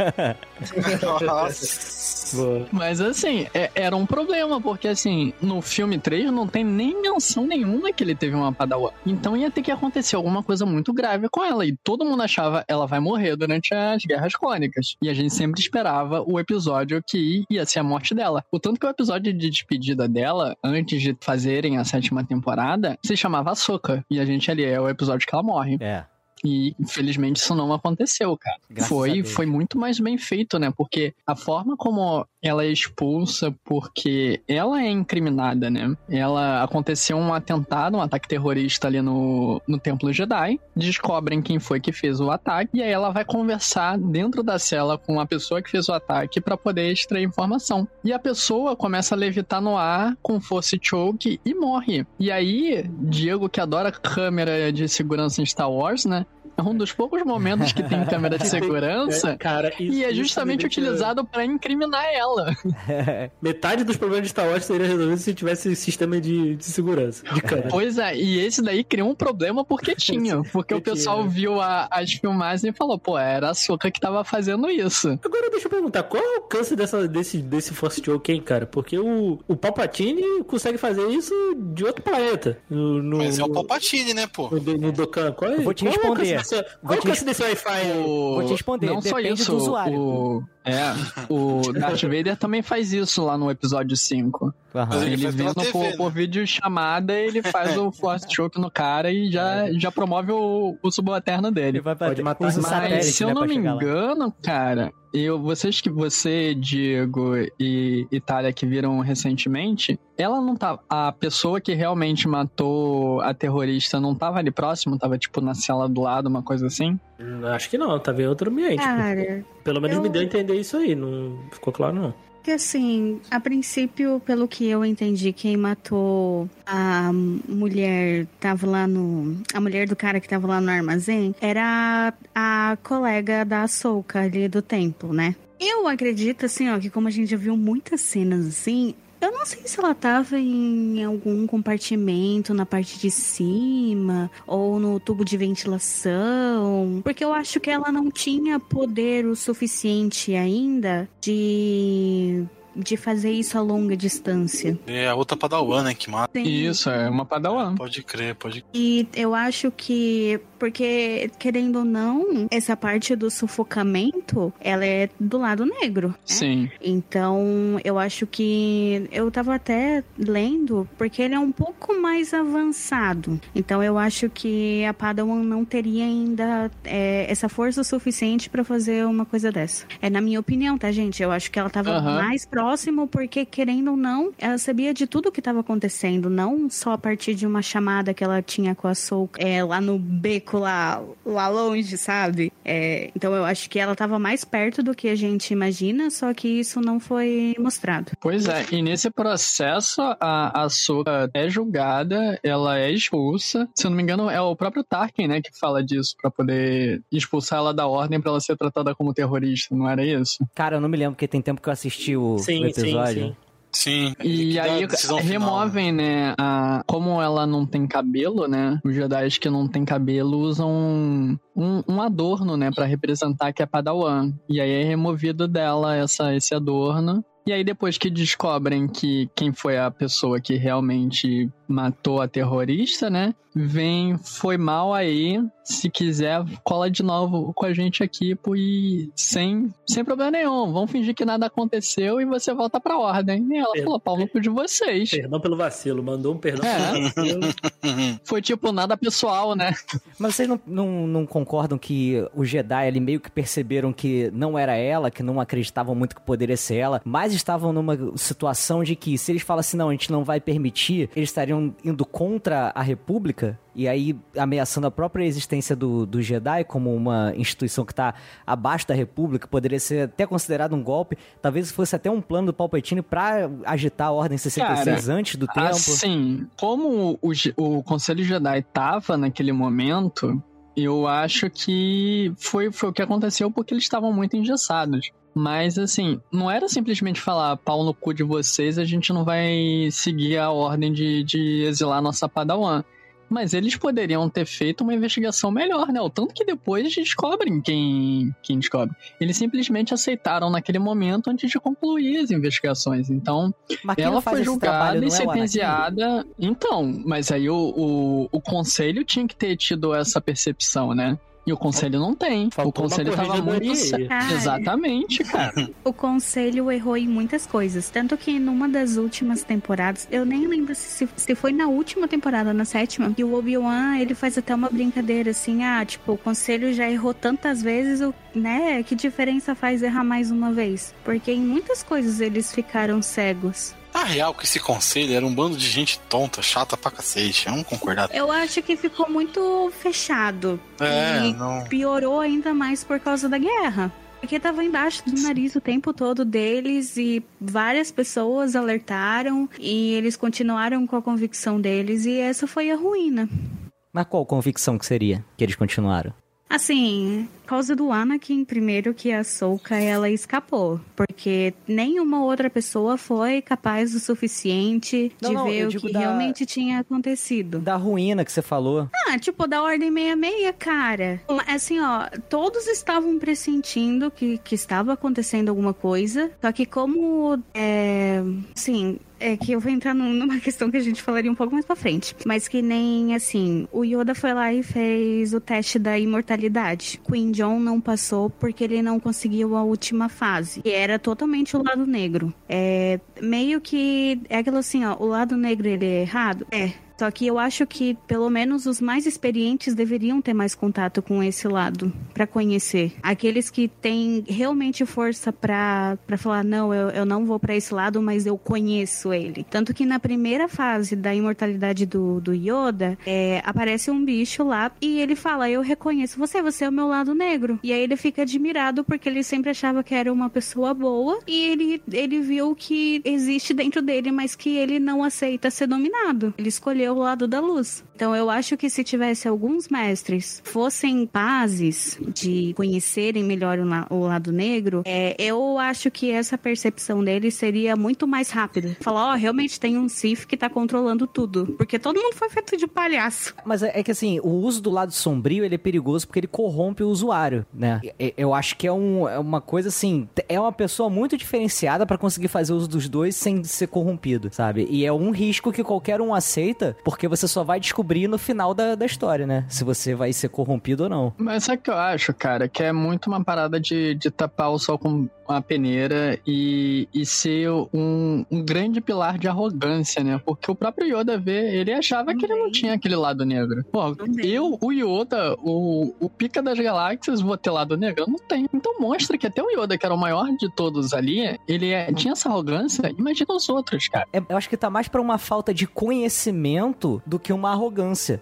Nossa. Mas assim, é, era um problema, porque assim, no filme 3 não tem nem menção nenhuma que ele teve uma padawan. Então ia ter que acontecer alguma coisa muito grave com ela. E todo mundo achava ela vai morrer durante as Guerras Clônicas. E a gente sempre esperava o episódio que ia ser a morte dela. O tanto que o episódio de despedida dela, antes de fazerem a sétima temporada, se chamava Soca. E a gente ali é o episódio que ela morre. É. E infelizmente isso não aconteceu, cara. Graças foi, foi muito mais bem feito, né? Porque a forma como ela é expulsa, porque ela é incriminada, né? Ela aconteceu um atentado, um ataque terrorista ali no, no Templo Jedi. Descobrem quem foi que fez o ataque. E aí ela vai conversar dentro da cela com a pessoa que fez o ataque para poder extrair informação. E a pessoa começa a levitar no ar com force choke e morre. E aí, Diego, que adora câmera de segurança em Star Wars, né? É um dos poucos momentos que tem câmera de segurança. É, cara, isso, E é justamente utilizado pra incriminar ela. Metade dos problemas de Star Wars seria resolvido se tivesse sistema de, de segurança, de câmera. Pois é, e esse daí criou um problema porque tinha. Porque o pessoal tinha. viu a- as filmagens e falou, pô, era a Soca que tava fazendo isso. Agora deixa eu perguntar, qual é o alcance dessa, desse, desse Force Choke, hein, cara? Porque o, o Palpatine consegue fazer isso de outro planeta. No, no, Mas é o Palpatine, né, pô? No, no Dokkan. Qual é, Eu vou te qual é responder. Dessa- Qual é o te alcance desse Wi-Fi? O- Vou te responder, Não só depende isso, do usuário. O, é, o Darth Vader também faz isso lá no episódio 5. Aham. Mas ele Ele vendo TV, por, né? por vídeo chamada, ele faz o Force Choke no cara e já, já promove o, o subalterno Ele dele. vai Pode bater, matar. Mas, Mas se eu né, não pra me chegar lá. engano, cara, eu, vocês que você, Diego e Itália que viram recentemente, ela não tá. A pessoa que realmente matou a terrorista não tava ali próximo, tava tipo na cela do lado, uma coisa assim. Hum, Acho que não, tava em outro ambiente. Cara, Pelo menos eu- me deu a entender isso aí, não ficou claro não. Que assim, a princípio, pelo que eu entendi, quem matou a mulher tava lá no. A mulher do cara que tava lá no armazém era a, colega da Souka ali do templo, né? Eu acredito, assim, ó, que como a gente já viu muitas cenas assim. Eu não sei se ela tava em algum compartimento na parte de cima ou no tubo de ventilação, porque eu acho que ela não tinha poder o suficiente ainda de de fazer isso a longa distância. É a outra Padawan, né, que mata. Tem- Isso, é uma padawan. Pode crer, pode E eu acho que, porque, querendo ou não, essa parte do sufocamento, ela é do lado negro. né? Sim. Então, eu acho que. Eu tava até lendo, porque ele é um pouco mais avançado. Então, eu acho que a Padawan não teria ainda é, essa força suficiente pra fazer uma coisa dessa. É na minha opinião, tá, gente? Eu acho que ela tava Aham. mais próximo, porque, querendo ou não, ela sabia de tudo que tava acontecendo. Não só a partir de uma chamada que ela tinha com a Soul é, lá no beco, lá, lá longe, sabe? É, então, eu acho que ela tava mais perto do que a gente imagina, só que isso não foi mostrado. Pois é, e nesse processo a, a Soka é julgada, ela é expulsa. Se eu não me engano, é o próprio Tarkin, né, que fala disso pra poder expulsar ela da ordem pra ela ser tratada como terrorista, não era isso? Cara, eu não me lembro, porque tem tempo que eu assisti o, o Sim, sim, episódio. sim. Sim. ele E aí decisão final, né? removem, né, a, como ela não tem cabelo, né, os Jedi que não tem cabelo usam um, um, um adorno, né, pra representar que é Padawan. E aí é removido dela essa, esse adorno. E aí depois que descobrem que quem foi a pessoa que realmente matou a terrorista, né? Vem, foi mal aí. Se quiser, cola de novo com a gente aqui e sem, sem problema nenhum. Vamos fingir que nada aconteceu e você volta pra ordem. E ela Per- falou, pau no cu de vocês. Perdão pelo vacilo, mandou um perdão É. pelo vacilo. Foi tipo nada pessoal, né? Mas vocês não, não, não concordam que os Jedi ali meio que perceberam que não era ela, que não acreditavam muito que poderia ser ela, mas estavam numa situação de que se eles falassem não, a gente não vai permitir, eles estariam indo contra a República e aí ameaçando a própria existência do, do Jedi como uma instituição que está abaixo da República, poderia ser até considerado um golpe, talvez fosse até um plano do Palpatine pra agitar a Ordem 66 antes do tempo. Assim, como o, o Conselho Jedi tava naquele momento, eu acho que foi, foi o que aconteceu porque eles estavam muito engessados. Mas, assim, não era simplesmente falar pau no cu de vocês, a gente não vai seguir a ordem de, de exilar nossa Padawan. Mas eles poderiam ter feito uma investigação melhor, né? O tanto que depois descobrem quem, quem descobre. Eles simplesmente aceitaram naquele momento antes de concluir as investigações. Então, ela foi julgada trabalho, e é sentenciada. Então, mas aí o, o, o conselho tinha que ter tido essa percepção, né? E o conselho não tem. o Faltou uma conselho tava muito. Ah, Exatamente, cara. O conselho errou em muitas coisas. Tanto que numa das últimas temporadas, eu nem lembro se, se foi na última temporada, na sétima, que o Obi-Wan ele faz até uma brincadeira assim: ah, tipo, o conselho já errou tantas vezes, o- né? Que diferença faz errar mais uma vez? Porque em muitas coisas eles ficaram cegos. Na real, que esse conselho era um bando de gente tonta, chata pra cacete. Vamos concordar. Eu acho que ficou muito fechado. É, E não. piorou ainda mais por causa da guerra. Porque tava embaixo do nariz o tempo todo deles e várias pessoas alertaram e eles continuaram com a convicção deles e essa foi a ruína. Mas qual convicção que seria que eles continuaram? Assim, por causa do Anakin, primeiro que a Ahsoka ela escapou, porque nenhuma outra pessoa foi capaz o suficiente Não, de não, ver o que da- realmente tinha acontecido. Da ruína que você falou. Ah, tipo, da Ordem 66, cara. Assim, ó, todos estavam pressentindo que, que estava acontecendo alguma coisa. Só que como, é, assim, é que eu vou entrar num- numa questão que a gente falaria um pouco mais pra frente. Mas que nem, assim, o Yoda foi lá e fez o teste da imortalidade. Queen John não passou porque ele não conseguiu a última fase. Que era totalmente o lado negro. É, meio que, é aquilo assim, ó, o lado negro ele é errado? É. Só que eu acho que pelo menos os mais experientes deveriam ter mais contato com esse lado pra conhecer. Aqueles que têm realmente força pra falar não, eu, eu não vou pra esse lado, mas eu conheço ele. Tanto que na primeira fase da imortalidade do, do Yoda, é, aparece um bicho lá e ele fala: Eu reconheço você, você é o meu lado negro. E aí ele fica admirado porque ele sempre achava que era uma pessoa boa e ele, ele viu que existe dentro dele, mas que ele não aceita ser dominado. Ele escolheu o lado da luz. Então eu acho que se tivesse alguns mestres fossem pazes de conhecerem melhor o, la- o lado negro, é, eu acho que essa percepção dele seria muito mais rápida. Falar, ó, realmente tem um Sith que tá controlando tudo. Porque todo mundo foi feito de palhaço. Mas é, é que assim, o uso do lado sombrio ele é perigoso porque ele corrompe o usuário, né? Eu acho que é, um- é uma coisa assim, é uma pessoa muito diferenciada pra conseguir fazer uso dos dois sem ser corrompido, sabe? E é um risco que qualquer um aceita, porque você só vai descobrir no final da, da história, né? Se você vai ser corrompido ou não. Mas sabe o que eu acho, cara? Que é muito uma parada de, de tapar o sol com uma peneira e, e ser um, um grande pilar de arrogância, né? Porque o próprio Yoda vê, ele achava que ele não tinha aquele lado negro. Pô, eu, o Yoda, o, o pica das galáxias, vou ter lado negro? Eu não tenho. Então mostra que até o Yoda, que era o maior de todos ali, ele é- tinha essa arrogância. Imagina os outros, cara. É- eu acho que tá mais pra uma falta de conhecimento do que uma arrogância.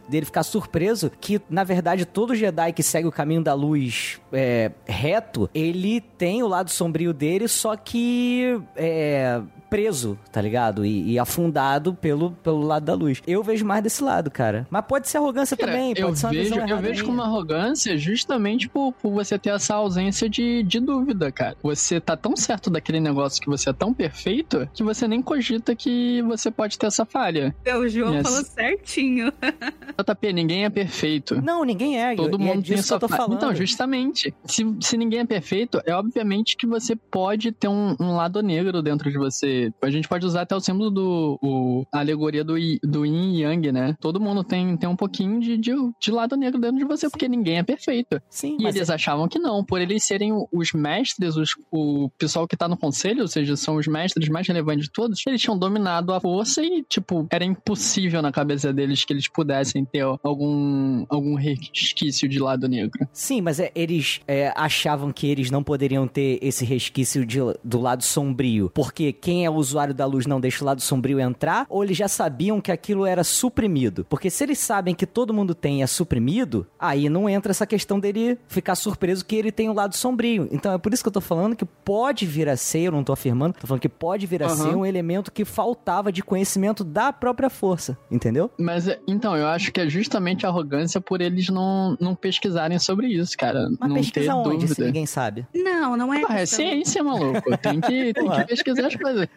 Dele ficar surpreso que, na verdade, todo Jedi que segue o caminho da luz é, reto, ele tem o lado sombrio dele, só que é preso, tá ligado? E, e afundado pelo, pelo lado da luz. Eu vejo mais desse lado, cara. Mas pode ser arrogância Cara, também, pode eu ser uma vejo, eu vejo como arrogância justamente por, por você ter essa ausência de, de dúvida, cara. Você tá tão certo daquele negócio que você é tão perfeito que você nem cogita que você pode ter essa falha. O João Yes. falou certinho. JP, ninguém é perfeito. Não, ninguém é. Todo e é mundo tem que eu sua tô falha. falando. Então, justamente, se, se ninguém é perfeito, é obviamente que você pode ter um, um lado negro dentro de você. A gente pode usar até o símbolo do o, a alegoria do, do Yin e Yang, né? Todo mundo tem, tem um pouquinho de, de, de lado negro dentro de você, porque ninguém é perfeito. Sim, E eles é- achavam que não, por eles serem os mestres, os, o pessoal que tá no conselho, ou seja, são os mestres mais relevantes de todos, eles tinham dominado a força e, tipo, era impossível na cabeça deles que eles pudessem ter algum, algum resquício de lado negro. Sim, mas é, eles é, achavam que eles não poderiam ter esse resquício de- do lado sombrio, porque quem é usuário da luz não deixa o lado sombrio entrar, ou eles já sabiam que aquilo era suprimido? Porque se eles sabem que todo mundo tem e é suprimido, aí não entra essa questão dele ficar surpreso que ele tem o lado sombrio. Então é por isso que eu tô falando que pode vir a ser, eu não tô afirmando, tô falando que pode vir a Aham. ser um elemento que faltava de conhecimento da própria força, entendeu? Mas, é- então, eu acho que é justamente a arrogância por eles não, não pesquisarem sobre isso, cara. Mas não pesquisa ter onde, dúvida. se ninguém sabe? Não, não é. Porra, é ciência, maluco. Tem que, tem que pesquisar as coisas.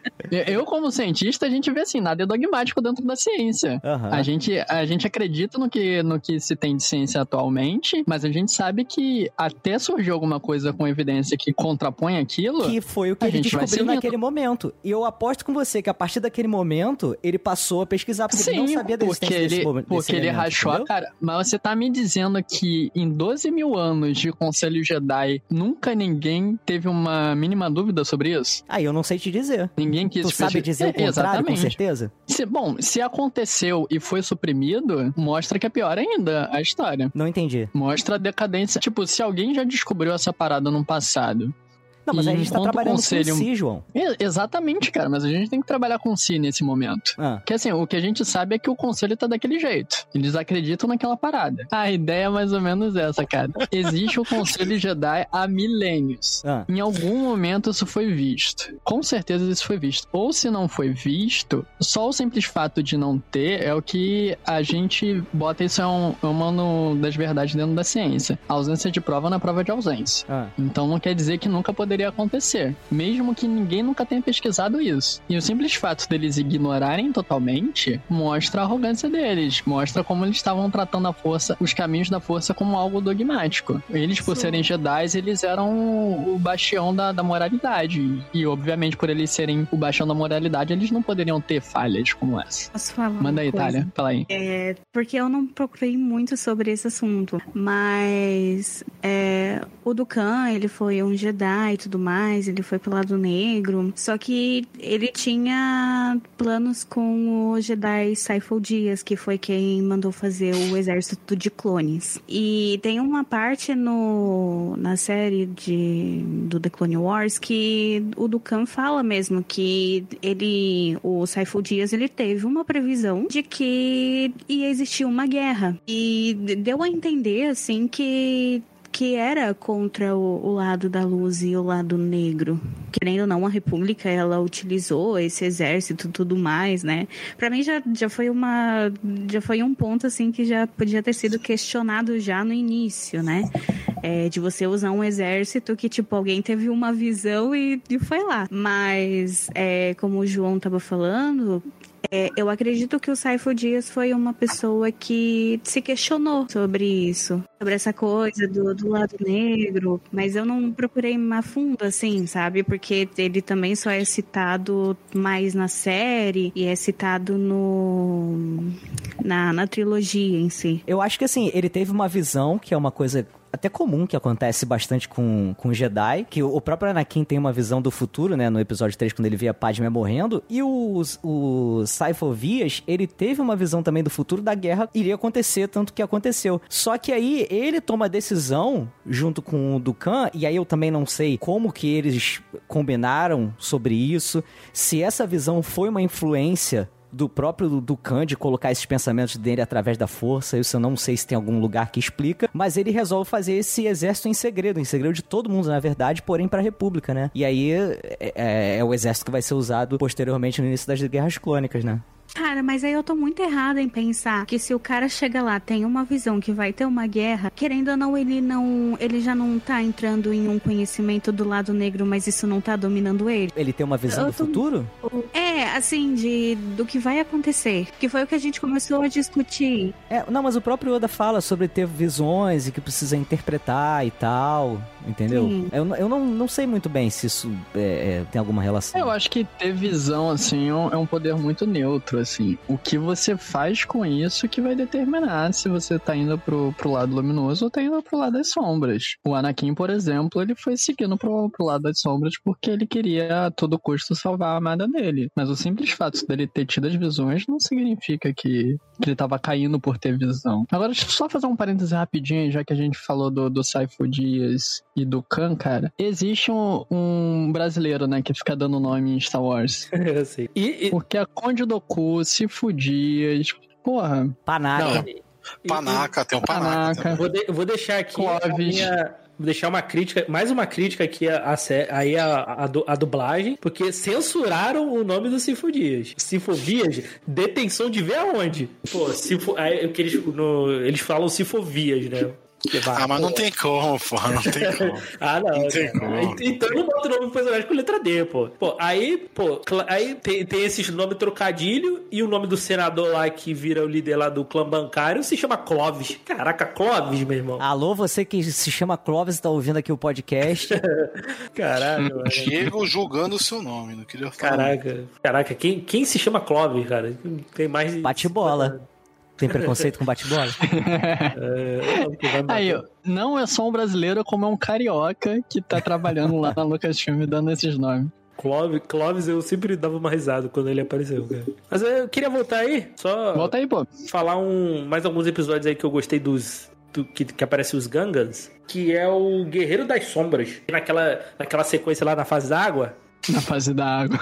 Eu, como cientista, a gente vê assim, nada é dogmático dentro da ciência. Aham. A gente, a gente acredita no que, no que se tem de ciência atualmente, mas a gente sabe que até surgir alguma coisa com evidência que contrapõe aquilo. Que foi o que A ele gente descobriu naquele momento. E eu aposto com você que a partir daquele momento ele passou a pesquisar, porque ele não sabia da existência desse momento. porque ele rachou a cara. Mas você tá me dizendo que em 12 mil anos de Conselho Jedi, nunca ninguém teve uma mínima dúvida sobre isso? Aí eu não sei te dizer. Ninguém quis Tu sabe dizer o contrário, com exatamente. certeza? Se- bom, se aconteceu e foi suprimido, mostra que é pior ainda a história. Não entendi. Mostra a decadência. Tipo, se alguém já descobriu essa parada no passado. Não, mas E a gente tá trabalhando conselho- com si, João. É, exatamente, cara, mas a gente tem que trabalhar com si nesse momento. Ah, Porque assim, o que a gente sabe é que o conselho tá daquele jeito. Eles acreditam naquela parada. A ideia é mais ou menos essa, cara. Existe o conselho Jedi há milênios. ah. Em algum momento isso foi visto. Com certeza isso foi visto. Ou se não foi visto, só o simples fato de não ter é o que a gente bota isso é um, uma no- das verdades dentro da ciência. A ausência de prova na prova de ausência. Ah. Então não quer dizer que nunca poderia acontecer, mesmo que ninguém nunca tenha pesquisado isso. E o simples fato deles ignorarem totalmente mostra a arrogância deles, mostra como eles estavam tratando a força, os caminhos da força como algo dogmático. Eles, por Sim. serem Jedi, eles eram o bastião da, da moralidade. E obviamente por eles serem o bastião da moralidade, eles não poderiam ter falhas como essa. Posso falar? Manda aí? Thalia, fala aí. É, porque eu não procurei muito sobre esse assunto, mas é, o Dukan, ele foi um Jedi tudo mais, ele foi pro lado negro, só que ele tinha planos com o Jedi Saifo Dias, que foi quem mandou fazer o exército de clones. E tem uma parte no, na série de, do The Clone Wars que o Dukan fala mesmo que ele, o Saifo Dias, ele teve uma previsão de que ia existir uma guerra. E deu a entender, assim, que que era contra o, o lado da luz e o lado negro. Querendo ou não, a República, ela utilizou esse exército e tudo mais, né? Pra mim já, já foi uma... Já foi um ponto, assim, que já podia ter sido questionado já no início, né? É, de você usar um exército que, tipo, alguém teve uma visão e, e foi lá. Mas, é, como o João tava falando, é, eu acredito que o Saifo Dias foi uma pessoa que se questionou sobre isso, sobre essa coisa do, do lado negro, mas eu não procurei a fundo, assim, sabe? Porque ele também só é citado mais na série e é citado no na, na trilogia em si. Eu acho que assim, ele teve uma visão que é uma coisa até comum que acontece bastante com, com Jedi, que o próprio Anakin tem uma visão do futuro, né, no episódio 3, quando ele via Padme morrendo, e o, o Saifo Vias, ele teve uma visão também do futuro da guerra iria acontecer, tanto que aconteceu. Só que aí ele toma a decisão, junto com o Dukan, e aí eu também não sei como que eles combinaram sobre isso, se essa visão foi uma influência do próprio Dukan de colocar esses pensamentos dele através da força. Isso eu não sei se tem algum lugar que explica, mas ele resolve fazer esse exército em segredo, em segredo de todo mundo, na verdade, porém para a República, né? E aí é, é- é o exército que vai ser usado posteriormente no início das Guerras Clônicas, né? Cara, mas aí eu tô muito errada em pensar que se o cara chega lá, tem uma visão que vai ter uma guerra, querendo ou não, ele não. Ele já não tá entrando em um conhecimento do lado negro, mas isso não tá dominando ele. Ele tem uma visão Eu do tô- futuro? É, assim, de do que vai acontecer. Que foi o que a gente começou a discutir. É, não, mas o próprio Oda fala sobre ter visões e que precisa interpretar e tal, entendeu? Sim. Eu, não- eu não, não sei muito bem se isso é, é, tem alguma relação. Eu acho que ter visão, assim, é um é um poder muito neutro, assim. O que você faz com isso que vai determinar se você tá indo pro, pro lado luminoso ou tá indo pro lado das sombras. O Anakin, por exemplo, ele foi seguindo pro, pro lado das sombras porque ele queria a todo custo salvar a amada dele. Mas o simples fato dele ter tido as visões não significa que, que ele tava caindo por ter visão. Agora, deixa eu só fazer um parêntese rapidinho, já que a gente falou do, do Saifo Dias e do Khan, cara. Existe um, um brasileiro, né, que fica dando nome em Star Wars. Eu sei. E, e- Porque a Conde Doku, Sifu Dias, porra, Panaca. e- Panaca, tem um panaca. Panaca. Eu Vou, de- vou deixar aqui a minha- vou deixar uma crítica, mais uma crítica aqui a, a, aí a, a, du- a dublagem, porque censuraram o nome do Sinfo Dias. Detenção de ver aonde? Pô, Sinfo, aí, o que eles, no- eles falam Sinfovias, né? Ah, mas não tem como, pô, não tem como. Ah, não. Não tem cara. como. Então não bota o nome do personagem com letra D, pô. Pô, aí, pô, aí tem, tem esses nomes trocadilho e o nome do senador lá que vira o líder lá do clã bancário se chama Clóvis. Caraca, Clóvis, meu irmão. Alô, você que se chama Clóvis e tá ouvindo aqui o podcast. Caralho, mano. Diego julgando o seu nome, não queria falar. Caraca, caraca, quem, quem se chama Clóvis, cara? Tem mais de. Bate-bola. Tem preconceito com bate-bola? É, Aí, ó, não é só um brasileiro, como é um carioca que tá trabalhando lá na Lucasfilm dando esses nomes. Clóvis, Clóvis, eu sempre dava uma risada quando ele apareceu, cara. Mas eu queria voltar aí, só Volta aí, pô. falar um, mais alguns episódios aí que eu gostei dos. do- que, que aparece os Gangans, que é o Guerreiro das Sombras. Naquela, naquela sequência lá na fase da água. Na fase da água.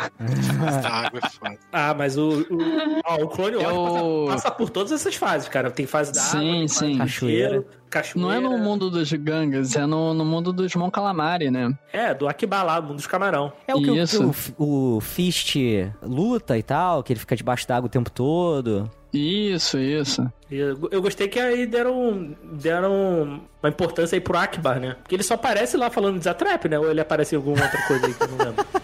Essa água é foda. Ah, mas o. O, ah, o Clone Wars Eu- passa, passa por todas essas fases, cara. Tem fase da Sim, água, sim. Cachoeira. cachoeira. Não é no mundo dos gangas, é no, no mundo dos Mon Calamari, né? É, do Akiba lá, mundo dos camarão. É o que, o- que Isso. o, o Fist luta e tal, que ele fica debaixo d'água o tempo todo. Isso, isso. Eu, eu gostei que aí deram, deram uma importância aí pro Akbar, né? Porque ele só aparece lá falando de Zatrap, né? Ou ele aparece em alguma outra coisa aí que eu não lembro.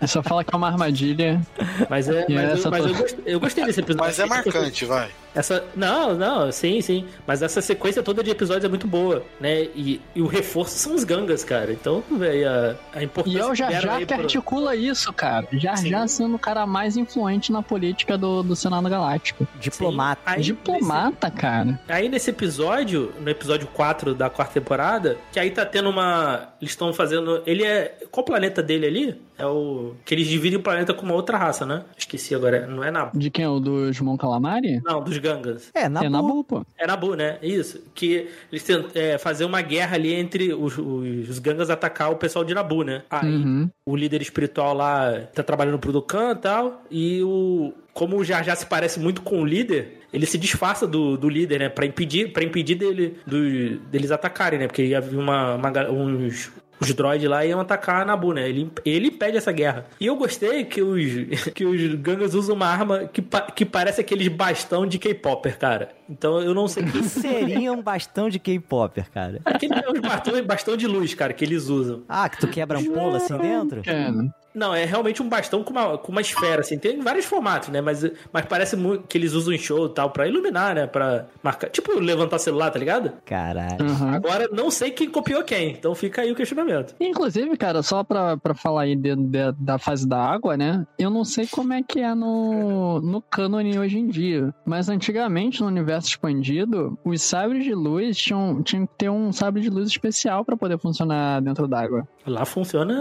Ele só fala que é uma armadilha. Mas, é, E mas, eu, mas eu, gostei, eu gostei desse episódio. Mas é marcante, vai. Essa, não, não, sim, sim. Mas essa sequência toda de episódios é muito boa, né? E, e o reforço são os gangas, cara. Então, velho, a, a E importância é o Jar Jar que pro- articula isso, cara. Jar. Jar sendo o cara mais influente na política do, do Senado Galáctico. Diplomata. Aí, Diplomata, cara. Aí nesse episódio, no episódio 4 da quarta temporada, que aí tá tendo uma. Eles estão fazendo. Ele é. Qual o planeta dele ali? É o. Que eles dividem o planeta com uma outra raça, né? Esqueci agora. Não é Nabu. De quem? O dos Mon Calamari? Não, dos Gangas. É, na é Nabu, pô. É Nabu, né? Isso. Que eles tentam é, fazer uma guerra ali entre os, os, os Gangas atacar o pessoal de Nabu, né? Aí Uhum. o líder espiritual lá tá trabalhando pro Dukan e tal. E o. Como o Jar Jar se parece muito com o líder, ele se disfarça do, do líder, né? Pra impedir, pra impedir dele, do- deles atacarem, né? Porque ia vir uma, uma uns. Os droids lá iam atacar a Nabu, né? Ele, ele impede essa guerra. E eu gostei que os, que os Gangas usam uma arma que, pa- que parece aqueles bastão de K-Popper, cara. Então eu não sei O que seria um bastão de K-Popper, cara? Aquele é os bastão, bastão de luz, cara, que eles usam. Ah, que tu quebra um polo assim dentro? É, né? Não, é realmente um bastão com uma, com uma esfera, assim. Tem vários formatos, né? Mas, mas parece muito que eles usam em show e tal, pra iluminar, né? Pra marcar. Tipo, levantar celular, tá ligado? Caralho. Uhum. Agora, não sei quem copiou quem. Então fica aí o questionamento. Inclusive, cara, só pra, pra falar aí de- de- da fase da água, né? Eu não sei como é que é no, no cânone hoje em dia. Mas antigamente, no universo expandido, os sabres de luz tinham, tinham que ter um sabre de luz especial pra poder funcionar dentro d'água. Lá funciona.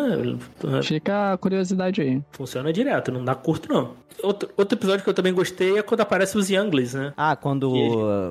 Fica curiosidade aí. Funciona direto, não dá curto, não. Outro, outro episódio que eu também gostei é quando aparece os Younglings, né? Ah, quando.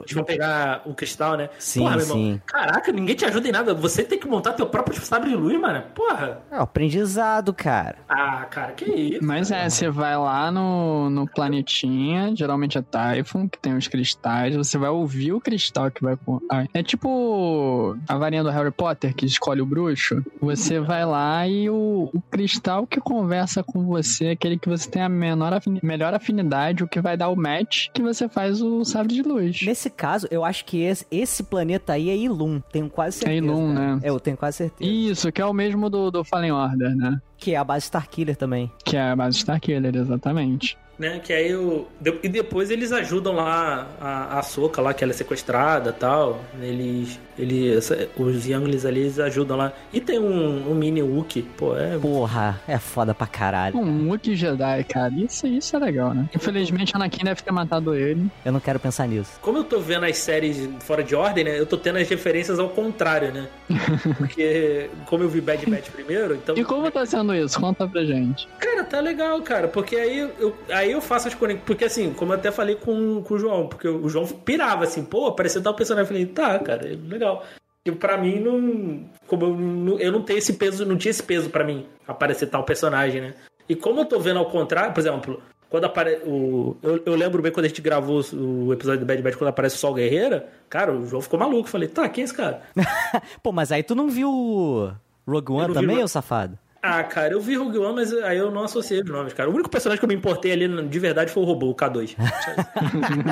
Eles vão pegar o cristal, né? Sim, Porra, meu irmão. sim. Caraca, ninguém te ajuda em nada. Você tem que montar teu próprio sabre de luz, mano. Porra. É, o aprendizado, cara. Ah, cara, que isso? Mas é, você vai lá no, no planetinha, geralmente é Typhon, que tem os cristais, você vai ouvir o cristal que vai... com- Ah, É tipo a varinha do Harry Potter, que escolhe o bruxo. Você vai lá e o, o cristal que conversa com você, aquele que você tem a menor afini- melhor afinidade, o que vai dar o match, que você faz o sabre de luz. Nesse caso, eu acho que esse, esse planeta aí é Ilum. Tenho quase certeza. Ilum, cara. né? É, eu tenho quase certeza. Isso, que é o mesmo do, do Fallen Order, né? Que é a base Starkiller também. Que é a base Starkiller, exatamente. Né? Que aí o. E depois eles ajudam lá a, a Soca lá, que ela é sequestrada e tal. Eles. eles os Younglings ali eles ajudam lá. E tem um, um mini Wookie. Pô, é. Porra, é foda pra caralho. Um Wookiee Jedi, cara. Isso, isso é legal, né? Infelizmente, Anakin deve ter matado ele. Eu não quero pensar nisso. Como eu tô vendo as séries fora de ordem, né? Eu tô tendo as referências ao contrário, né? Porque, como eu vi Bad Batch primeiro, então. E como tá sendo isso? Conta pra gente. Cara, tá legal, cara. Porque aí eu, aí eu faço as conexões. Porque assim, como eu até falei com, com o João, porque o João pirava assim, pô, apareceu tal personagem. Eu falei, tá, cara, legal. E pra mim não. Como eu não, eu não tenho esse peso, não tinha esse peso pra mim aparecer tal personagem, né? E como eu tô vendo ao contrário, por exemplo, quando aparece. O, eu, eu lembro bem quando a gente gravou o, episódio do Bad Batch, quando aparece o Sol Guerreira, cara, o João ficou maluco. Eu falei, tá, quem é esse cara? Pô, mas aí tu não viu Rogue One também, ô safado? Ah, cara, eu vi Rogue One, mas aí eu não associei os nomes, cara. O único personagem que eu me importei ali de verdade foi o robô, o K2.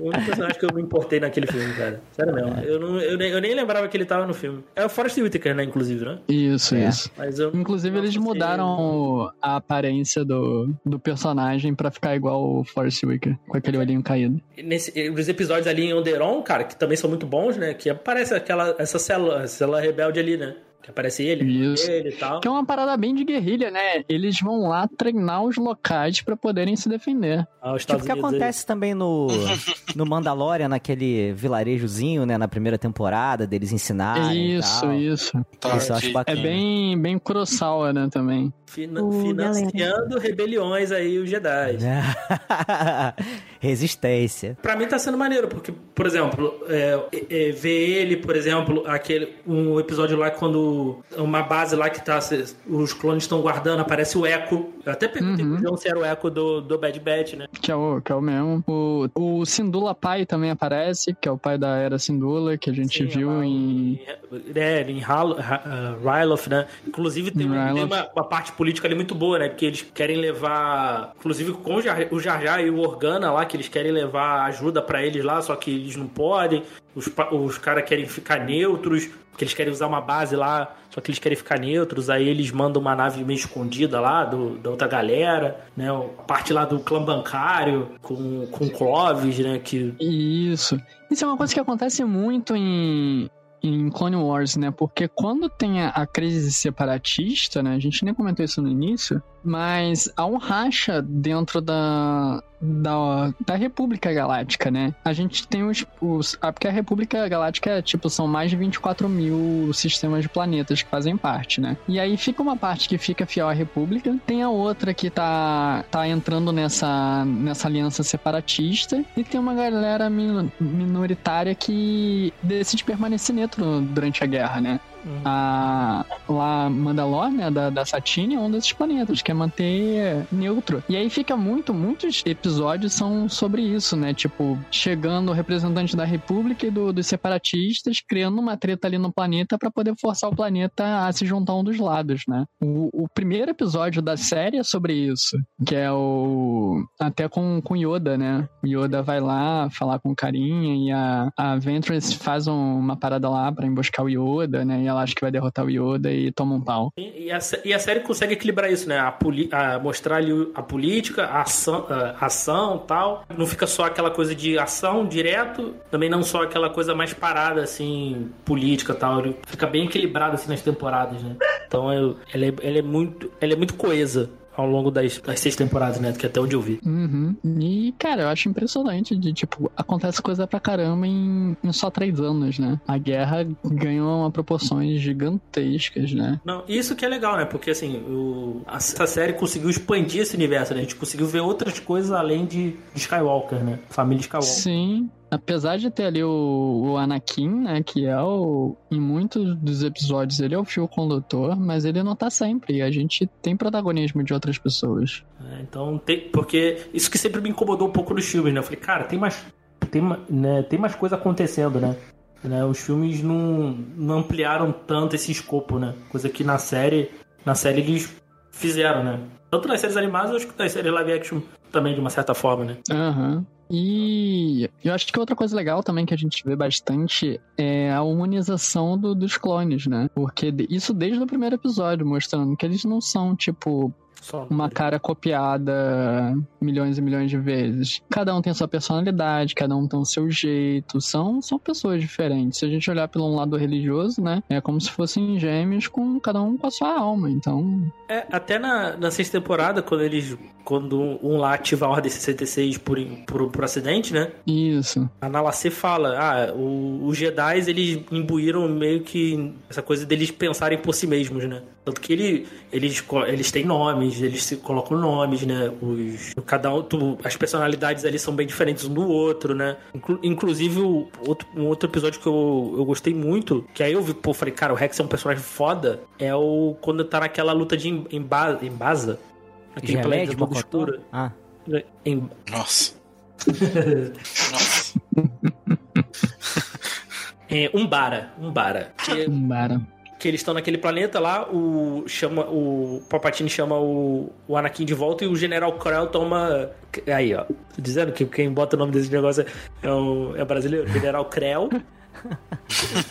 o único personagem que eu me importei naquele filme, cara. Sério mesmo. Eu, não, eu, nem, eu nem lembrava que ele tava no filme. É o Forrest Whitaker, né, inclusive, né? Isso, É. isso. Mas eu. Inclusive, eles associei- mudaram a aparência do, do personagem pra ficar igual o Force Wicker, com aquele olhinho caído. Nesse, os episódios ali em Onderon, cara, que também são muito bons, né? Que aparece aquela, essa célula, célula rebelde ali, né? Que aparece ele, Isso. ele e tal. Que é uma parada bem de guerrilha, né? Eles vão lá treinar os locais pra poderem se defender. Ah, os Tipo que Unidos aí. acontece também no, no Mandalorian, naquele vilarejozinho, né? Na primeira temporada, deles ensinarem e isso, tal. isso. Tá, Isso eu acho ok. É bacana. bem, bem Kurosawa, né, também. Fina- O financiando rebeliões aí, os Jedi. Resistência. Pra mim tá sendo maneiro, porque, por exemplo, é, é, ver ele, por exemplo, aquele um episódio lá quando uma base lá que tá se- os clones estão guardando, aparece o Echo. Eu até perguntei Uhum. pro se era o Echo do, do Bad Batch, né? Que é o, que é o mesmo. O, o Sindula pai também aparece, que é o pai da era Sindula, que a gente Sim, viu lá em. É, em Hal- Ha- ah, Ryloth, né? Inclusive tem, Em tem uma, uma parte política ali muito boa, né? Porque eles querem levar, inclusive com o Jar, Jar e o Organa lá, que eles querem levar ajuda pra eles lá, só que eles não podem. Os, os caras querem ficar neutros, porque eles querem usar uma base lá, só que eles querem ficar neutros. Aí eles mandam uma nave meio escondida lá do, da outra galera, né? A parte lá do clã bancário com, com Clovis, né? Que Isso. Isso é uma coisa que acontece muito em, em Clone Wars, né? Porque quando tem a, a crise separatista, né? A gente nem comentou isso no início, mas há um racha dentro da, da, da República Galáctica, né? A gente tem os, os. ah, Porque a República Galáctica, tipo, são mais de 24 mil sistemas de planetas que fazem parte, né? E aí fica uma parte que fica fiel à República, tem a outra que tá, tá entrando nessa, nessa aliança separatista, e tem uma galera min- minoritária que decide permanecer neutro durante a guerra, né? A, lá Mandalor, né, da, da Satine, é um desses planetas, que é manter neutro. E aí fica muito, muitos episódios são sobre isso, né? Tipo, chegando o representante da República e do- dos separatistas, criando uma treta ali no planeta pra poder forçar o planeta a se juntar um dos lados, né? O, o primeiro episódio da série é sobre isso, que é o. Até com, com Yoda, né? O Yoda vai lá falar com carinha e a, a Ventress faz um- uma parada lá pra emboscar o Yoda, né? E ela acha que vai derrotar o Yoda e toma um pau. E e a, e a série consegue equilibrar isso, né? A, poli- a- mostrar ali a política, a ação, a ação tal. Não fica só aquela coisa de ação direto, também não só aquela coisa mais parada, assim, política tal. Fica bem equilibrado, assim, nas temporadas, né? Então, ela, é, ela é muito, ela é muito coesa ao longo das, das seis temporadas, né? Que até onde eu vi. Uhum. E, cara, eu acho impressionante de, tipo, acontece coisa pra caramba em, em só três anos, né? A guerra ganhou uma proporções gigantescas, né? Não, isso que é legal, né? Porque assim, o, essa série conseguiu expandir esse universo, né? A gente conseguiu ver outras coisas além de, de Skywalker, né? Família Skywalker. Sim. Apesar de ter ali o, o Anakin, né, que é o... Em muitos dos episódios ele é o fio condutor, mas ele não tá sempre. E a gente tem protagonismo de outras pessoas. É, então, tem, porque isso que sempre me incomodou um pouco nos filmes, né? Eu falei, cara, tem mais, tem, né, tem mais coisa acontecendo, né? Né, Os filmes não, não ampliaram tanto esse escopo, né? Coisa que na série, na série eles fizeram, né? Tanto nas séries animadas, acho que nas séries live action também, de uma certa forma, né? Aham. E eu acho que outra coisa legal também que a gente vê bastante é a humanização do- dos clones, né? Porque isso desde o primeiro episódio, mostrando que eles não são, tipo, uma cara copiada milhões e milhões de vezes. Cada um tem sua personalidade, cada um tem o seu jeito. São, são pessoas diferentes. Se a gente olhar pelo lado religioso, né? É como se fossem gêmeos com cada um com a sua alma. Então, É, até na, na sexta temporada, quando eles. Quando um lá ativa a Ordem 66 por, por, por acidente, né? isso. A Nalacê fala, ah, o- os Jedi, eles imbuíram meio que essa coisa deles pensarem por si mesmos, né? Tanto que ele, eles, eles têm nomes, eles se colocam nomes, né? Os, cada um, tu- as personalidades ali são bem diferentes um do outro, né? Inclu- inclusive, o outro, um outro episódio que eu, eu gostei muito, que aí eu vi, pô, falei, cara, o Rex é um personagem foda, é o quando tá naquela luta de em- emba- embasa, aquele Geleia planeta de do Mocotó? escuro. Ah, Em, Nossa. Nossa. é, Umbara, Umbara. Que, Bara. Que eles estão naquele planeta lá, o chama o Palpatine chama o, o Anakin de volta e o General Krell toma aí, ó. Tô dizendo que quem bota o nome desse negócio é, o, é brasileiro, General Krell.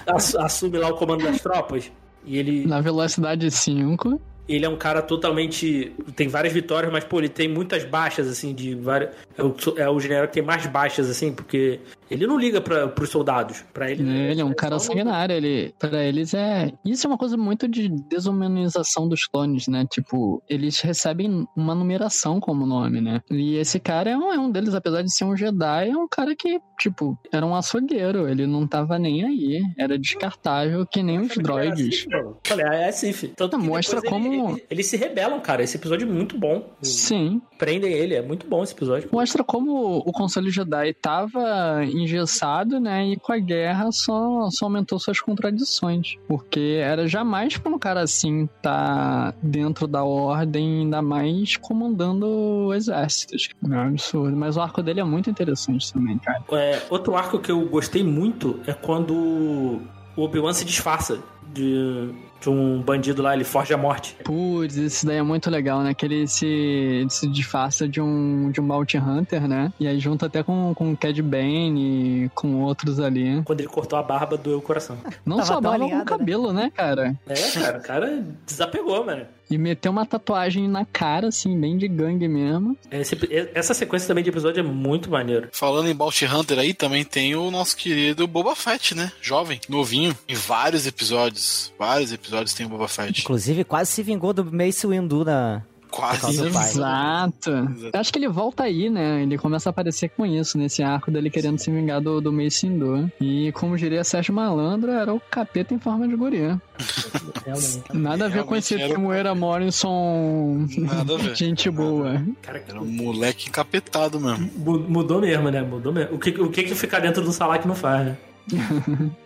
ass- assume lá o comando das tropas e ele Na velocidade 5. ele é um cara totalmente. Tem várias vitórias, mas, pô, ele tem muitas baixas, assim, de várias. É o, é o general que tem mais baixas, assim, porque ele não liga para pros soldados. Pra ele. Ele é um cara sanguinário, ele, pra eles é. Isso é uma coisa muito de desumanização dos clones, né? Tipo, eles recebem uma numeração como nome, né? E esse cara é um, é um deles, apesar de ser um Jedi, é um cara que, tipo, era um açougueiro, ele não tava nem aí, era descartável que nem os droids. Falei, é Sif. Tanto que Mostra depois ele- como- ele- Eles se rebelam, cara. Esse episódio é muito bom. Sim, Prendem ele, é muito bom esse episódio. mostra como o Conselho Jedi tava engessado, né? E com a guerra só, só aumentou suas contradições. Porque era jamais pra um cara assim tá dentro da ordem, ainda mais comandando exércitos. É um absurdo. Mas o arco dele é muito interessante também, cara. É, outro arco que eu gostei muito é quando o Obi-Wan se disfarça de, de um bandido lá, ele foge à morte. Putz, isso daí é muito legal, né? Que ele se, ele se disfarça de um, de um Bounty Hunter, né? E aí junta até com, com o Cad Bane e com outros ali. Quando ele cortou a barba, doeu o coração. Não Tava só tão barba, com alinhada, né? cabelo, né, cara? É, cara, o cara desapegou, mano. E meteu uma tatuagem na cara, assim, bem de gangue mesmo. Esse- essa sequência também de episódio é muito maneiro. Falando em Bounty Hunter aí, também tem o nosso querido Boba Fett, né? Jovem, novinho, em vários episódios. Vários episódios tem o Boba Fett. inclusive quase se vingou do Mace Windu na... Quase. pai. Exato. Eu Acho que ele volta aí, né? Ele começa a aparecer com isso, nesse arco dele querendo se vingar do, do Mace Windu. E como diria Sérgio Malandro, era o capeta em forma de guria. Nada a ver com esse era o- Moeira Morrison. Nada a ver. Gente boa. Cara, Era um moleque encapetado mesmo. mu- mudou mesmo, né? Mudou mesmo. O que, o que que ficar dentro do salak não faz, né?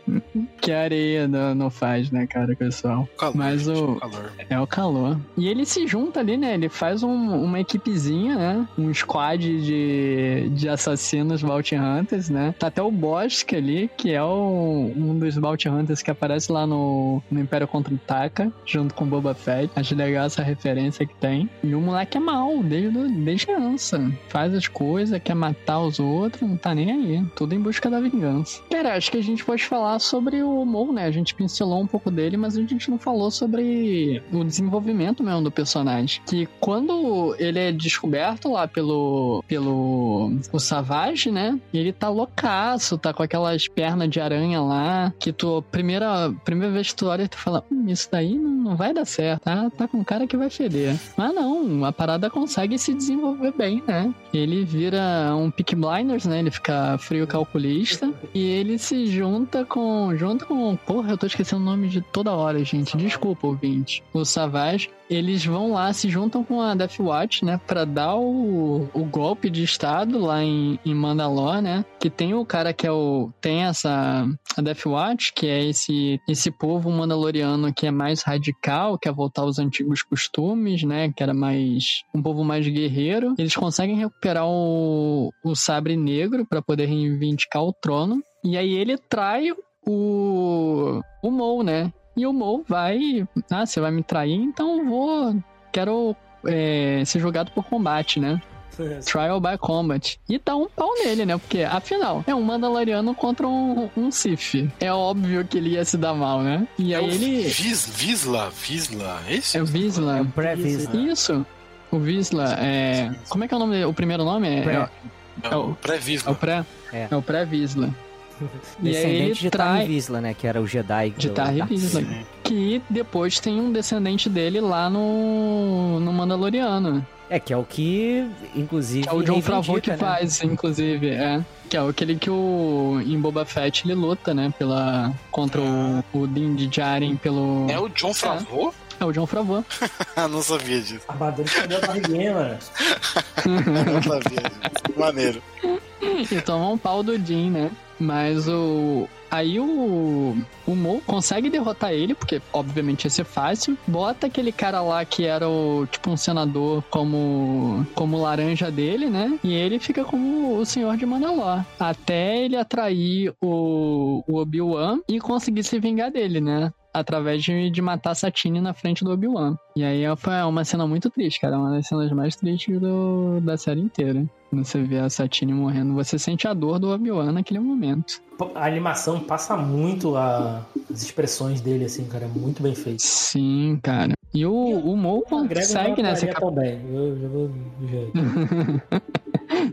Que a areia não, não faz, né, cara, pessoal? Calor, Mas gente, o- calor. É o calor. E ele se junta ali, né? Ele faz um- uma equipezinha, né? Um squad de, de assassinos Bounty Hunters, né? Tá até o Bosque ali, que é o, um dos Bounty Hunters que aparece lá no, no Império Contra-Ataca, junto com Boba Fett. Acho legal essa referência que tem. E o moleque é mal, desde, desde criança. Faz as coisas, quer matar os outros, não tá nem aí. Tudo em busca da vingança. Cara, acho que a gente pode falar sobre o Mo, né? A gente pincelou um pouco dele, mas a gente não falou sobre o desenvolvimento mesmo do personagem. Que quando ele é descoberto lá pelo, pelo o Savage, né? Ele tá loucaço, tá com aquelas pernas de aranha lá, que tu, primeira, primeira vez que tu olha, tu fala, hum, isso daí não, não vai dar certo, tá? Tá com cara que vai feder. Mas não, a parada consegue se desenvolver bem, né? Ele vira um pick blinders, né? Ele fica frio calculista e ele se junta com, junto com, porra, eu tô esquecendo o nome de toda hora, gente. Desculpa, ouvinte. O Savage eles vão lá, se juntam com a Death Watch, né? Pra dar o, o golpe de estado lá em, em Mandalore, né? Que tem o cara que é o. Tem essa. A Death Watch, que é esse, esse povo mandaloriano que é mais radical, quer voltar aos antigos costumes, né? Que era mais. Um povo mais guerreiro. Eles conseguem recuperar o, o sabre negro para poder reivindicar o trono. E aí ele trai o. O Mou, né? E o Mo vai. Ah, você vai me trair, então eu vou quero é, ser julgado por combate, né? Trial by Combat. E dá um pau nele, né? Porque, afinal, é um Mandaloriano contra um, um Sith. É óbvio que ele ia se dar mal, né? E É aí o ele. Vis, Visla, Visla, é isso? É o Visla. É o pré-Visla. Isso. O Visla é. Como é que é o nome dele? O primeiro nome? É, Pré. é, É é o pré-Visla. é o pré. É. É o pré-Visla. Aí Descendente ele de trai. Tarre Visla, né? Que era o Jedi. De Visla. Sim. Que depois tem um descendente dele lá no, no Mandaloriano. É, que é o que, inclusive, Que é o John Favreau que né? faz, inclusive, é. Que é aquele que o. Em Boba Fett ele luta, né? Pela. Contra o, o Din Djarin pelo. É o John Favreau? É o John Favreau. Ah, não sabia disso. Armadura escondeu a barriguinha, mano. Não sabia disso. Maneiro. e toma um pau do Din, né? Mas o. Aí o. O Mo consegue derrotar ele, porque obviamente ia ser fácil. Bota aquele cara lá que era o. Tipo um senador como. Como laranja dele, né? E ele fica como o senhor de Mandalor. Até ele atrair o, o Obi-Wan e conseguir se vingar dele, né? Através de, de matar Satine na frente do Obi-Wan. E aí foi uma cena muito triste, cara. Uma das cenas mais tristes do, da série inteira. Quando você vê a Satine morrendo, você sente a dor do Obi-Wan naquele momento. A animação passa muito a- as expressões dele, assim, cara. É muito bem feito. Sim, cara. E o, o Mo consegue, não né? Ser atuaria cap... tão bem. Eu já vou do jeito.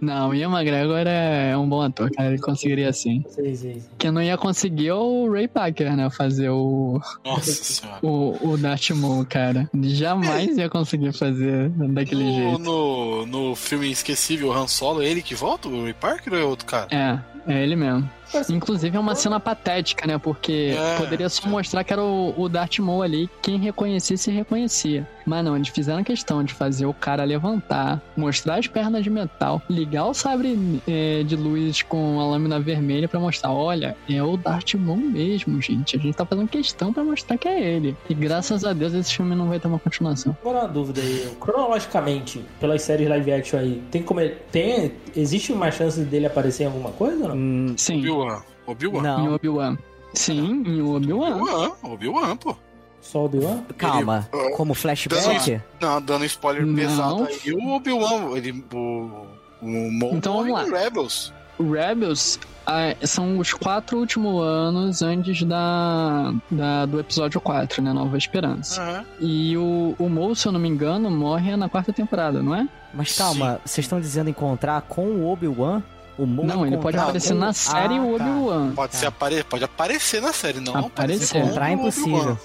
Não, o Ian McGregor é um bom ator, cara. Ele conseguiria sim. Sei, sei, sei. Quem não ia conseguir é o Ray Parker, né? Fazer o, Nossa senhora. o, o Darth Maul, cara. Jamais ia conseguir fazer daquele No, jeito. no, no filme Esquecível Han Solo, é ele que volta? O Ray Parker ou é outro cara? É, é ele mesmo. Inclusive é uma cena patética, né? Porque É. poderia só mostrar que era o, o Darth Maul ali. Quem reconhecesse, reconhecia. Mas não, eles fizeram questão de fazer o cara levantar, mostrar as pernas de metal, ligar o sabre eh, de luz com a lâmina vermelha pra mostrar, olha, é o Darth Maul mesmo, gente. A gente tá fazendo questão pra mostrar que é ele. E graças a Deus esse filme não vai ter uma continuação. Agora uma dúvida aí. Cronologicamente, pelas séries live action aí, tem como. Tem, existe uma chance dele aparecer em alguma coisa ou não? Hum, Sim, Obi-Wan. Obi-Wan. em não, Obi-Wan. Sim, em Obi-Wan. Obi-Wan, Obi-Wan, pô. Só Obi-Wan? calma. Ele- Como flashback? Não, dando spoiler Não. pesado aí. O Obi-Wan, ele. O. O Maul Então, vamos lá. em Rebels. O Rebels ah, são os quatro últimos anos antes da, da- do episódio 4, né? Nova Esperança. Aham. E o, o Maul, se eu não me engano, morre na quarta temporada, não é? Mas calma, vocês estão dizendo encontrar com o Obi-Wan? O não, ele pode aparecer com- na série Ah, o tá. Obi-Wan. Pode, ser apare... pode aparecer na série, não Aparecer. Encontrar é impossível.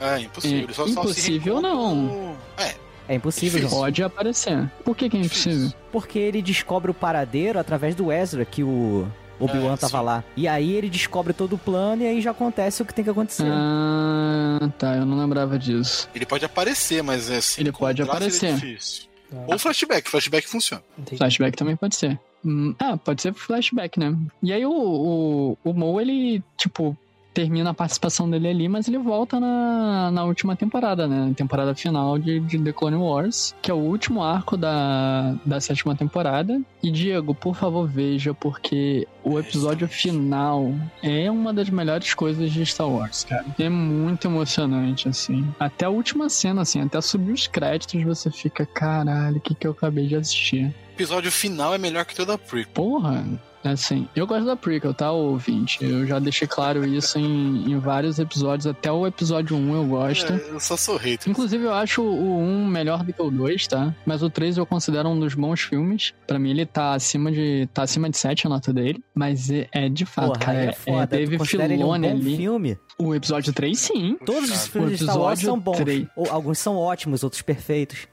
É, impossível. É, Só- só impossível reencontra não. É, É impossível, Difícil. Pode aparecer. Por que, que é impossível? Porque ele descobre o paradeiro através do Ezra, que o Obi-Wan É, tava sim. lá. E aí ele descobre todo o plano e aí já acontece o que tem que acontecer. Ah, tá, eu não lembrava disso. ele pode aparecer, mas é assim. Ele pode seria aparecer. difícil. Ah, Ou flashback, flashback funciona. entendi. Flashback também pode ser. Hum, ah, pode ser flashback, né? E aí o, o, o Mo, ele, tipo, termina a participação dele ali, mas ele volta na, na última temporada, né? Temporada final de, de The Clone Wars, que é o último arco da, da sétima temporada. E Diego, por favor, veja, porque o episódio final é uma das melhores coisas de Star Wars, cara. É muito emocionante, assim. Até a última cena, assim, até subir os créditos, você fica, caralho, o que, que eu acabei de assistir? O episódio final é melhor que toda a prequel. Porra, assim, eu gosto da prequel, tá, ouvinte? Eu já deixei claro isso em, em vários episódios, até o episódio 1 eu gosto. É, eu só sou hater. Inclusive, eu acho o 1 melhor do que o 2, tá? Mas o 3 eu considero um dos bons filmes. Pra mim, ele tá acima de. tá acima de 7 a nota dele. Mas é, é de fato, Porra, cara. aí É, é foda. teve tu considera ele um ali. filme? O episódio 3, sim. Todos os filmes de Star Wars episódio são bons. três. Ou, alguns são ótimos, outros perfeitos.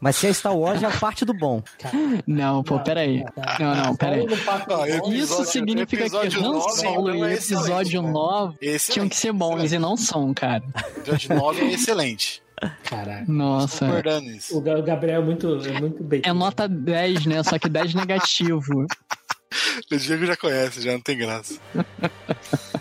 Mas se é Star Wars, já parte do bom. Não, pô, peraí. Não, não, peraí. Isso significa que Han nove, Solo e é episódio excelente. 9 Excelente, tinham que ser bons excelente. e não são, cara. O episódio 9 é excelente. Caraca. Nossa. O o Gabriel é muito, é muito bem. É nota 10, né? Só que 10 negativo. O Diego já conhece, já não tem graça.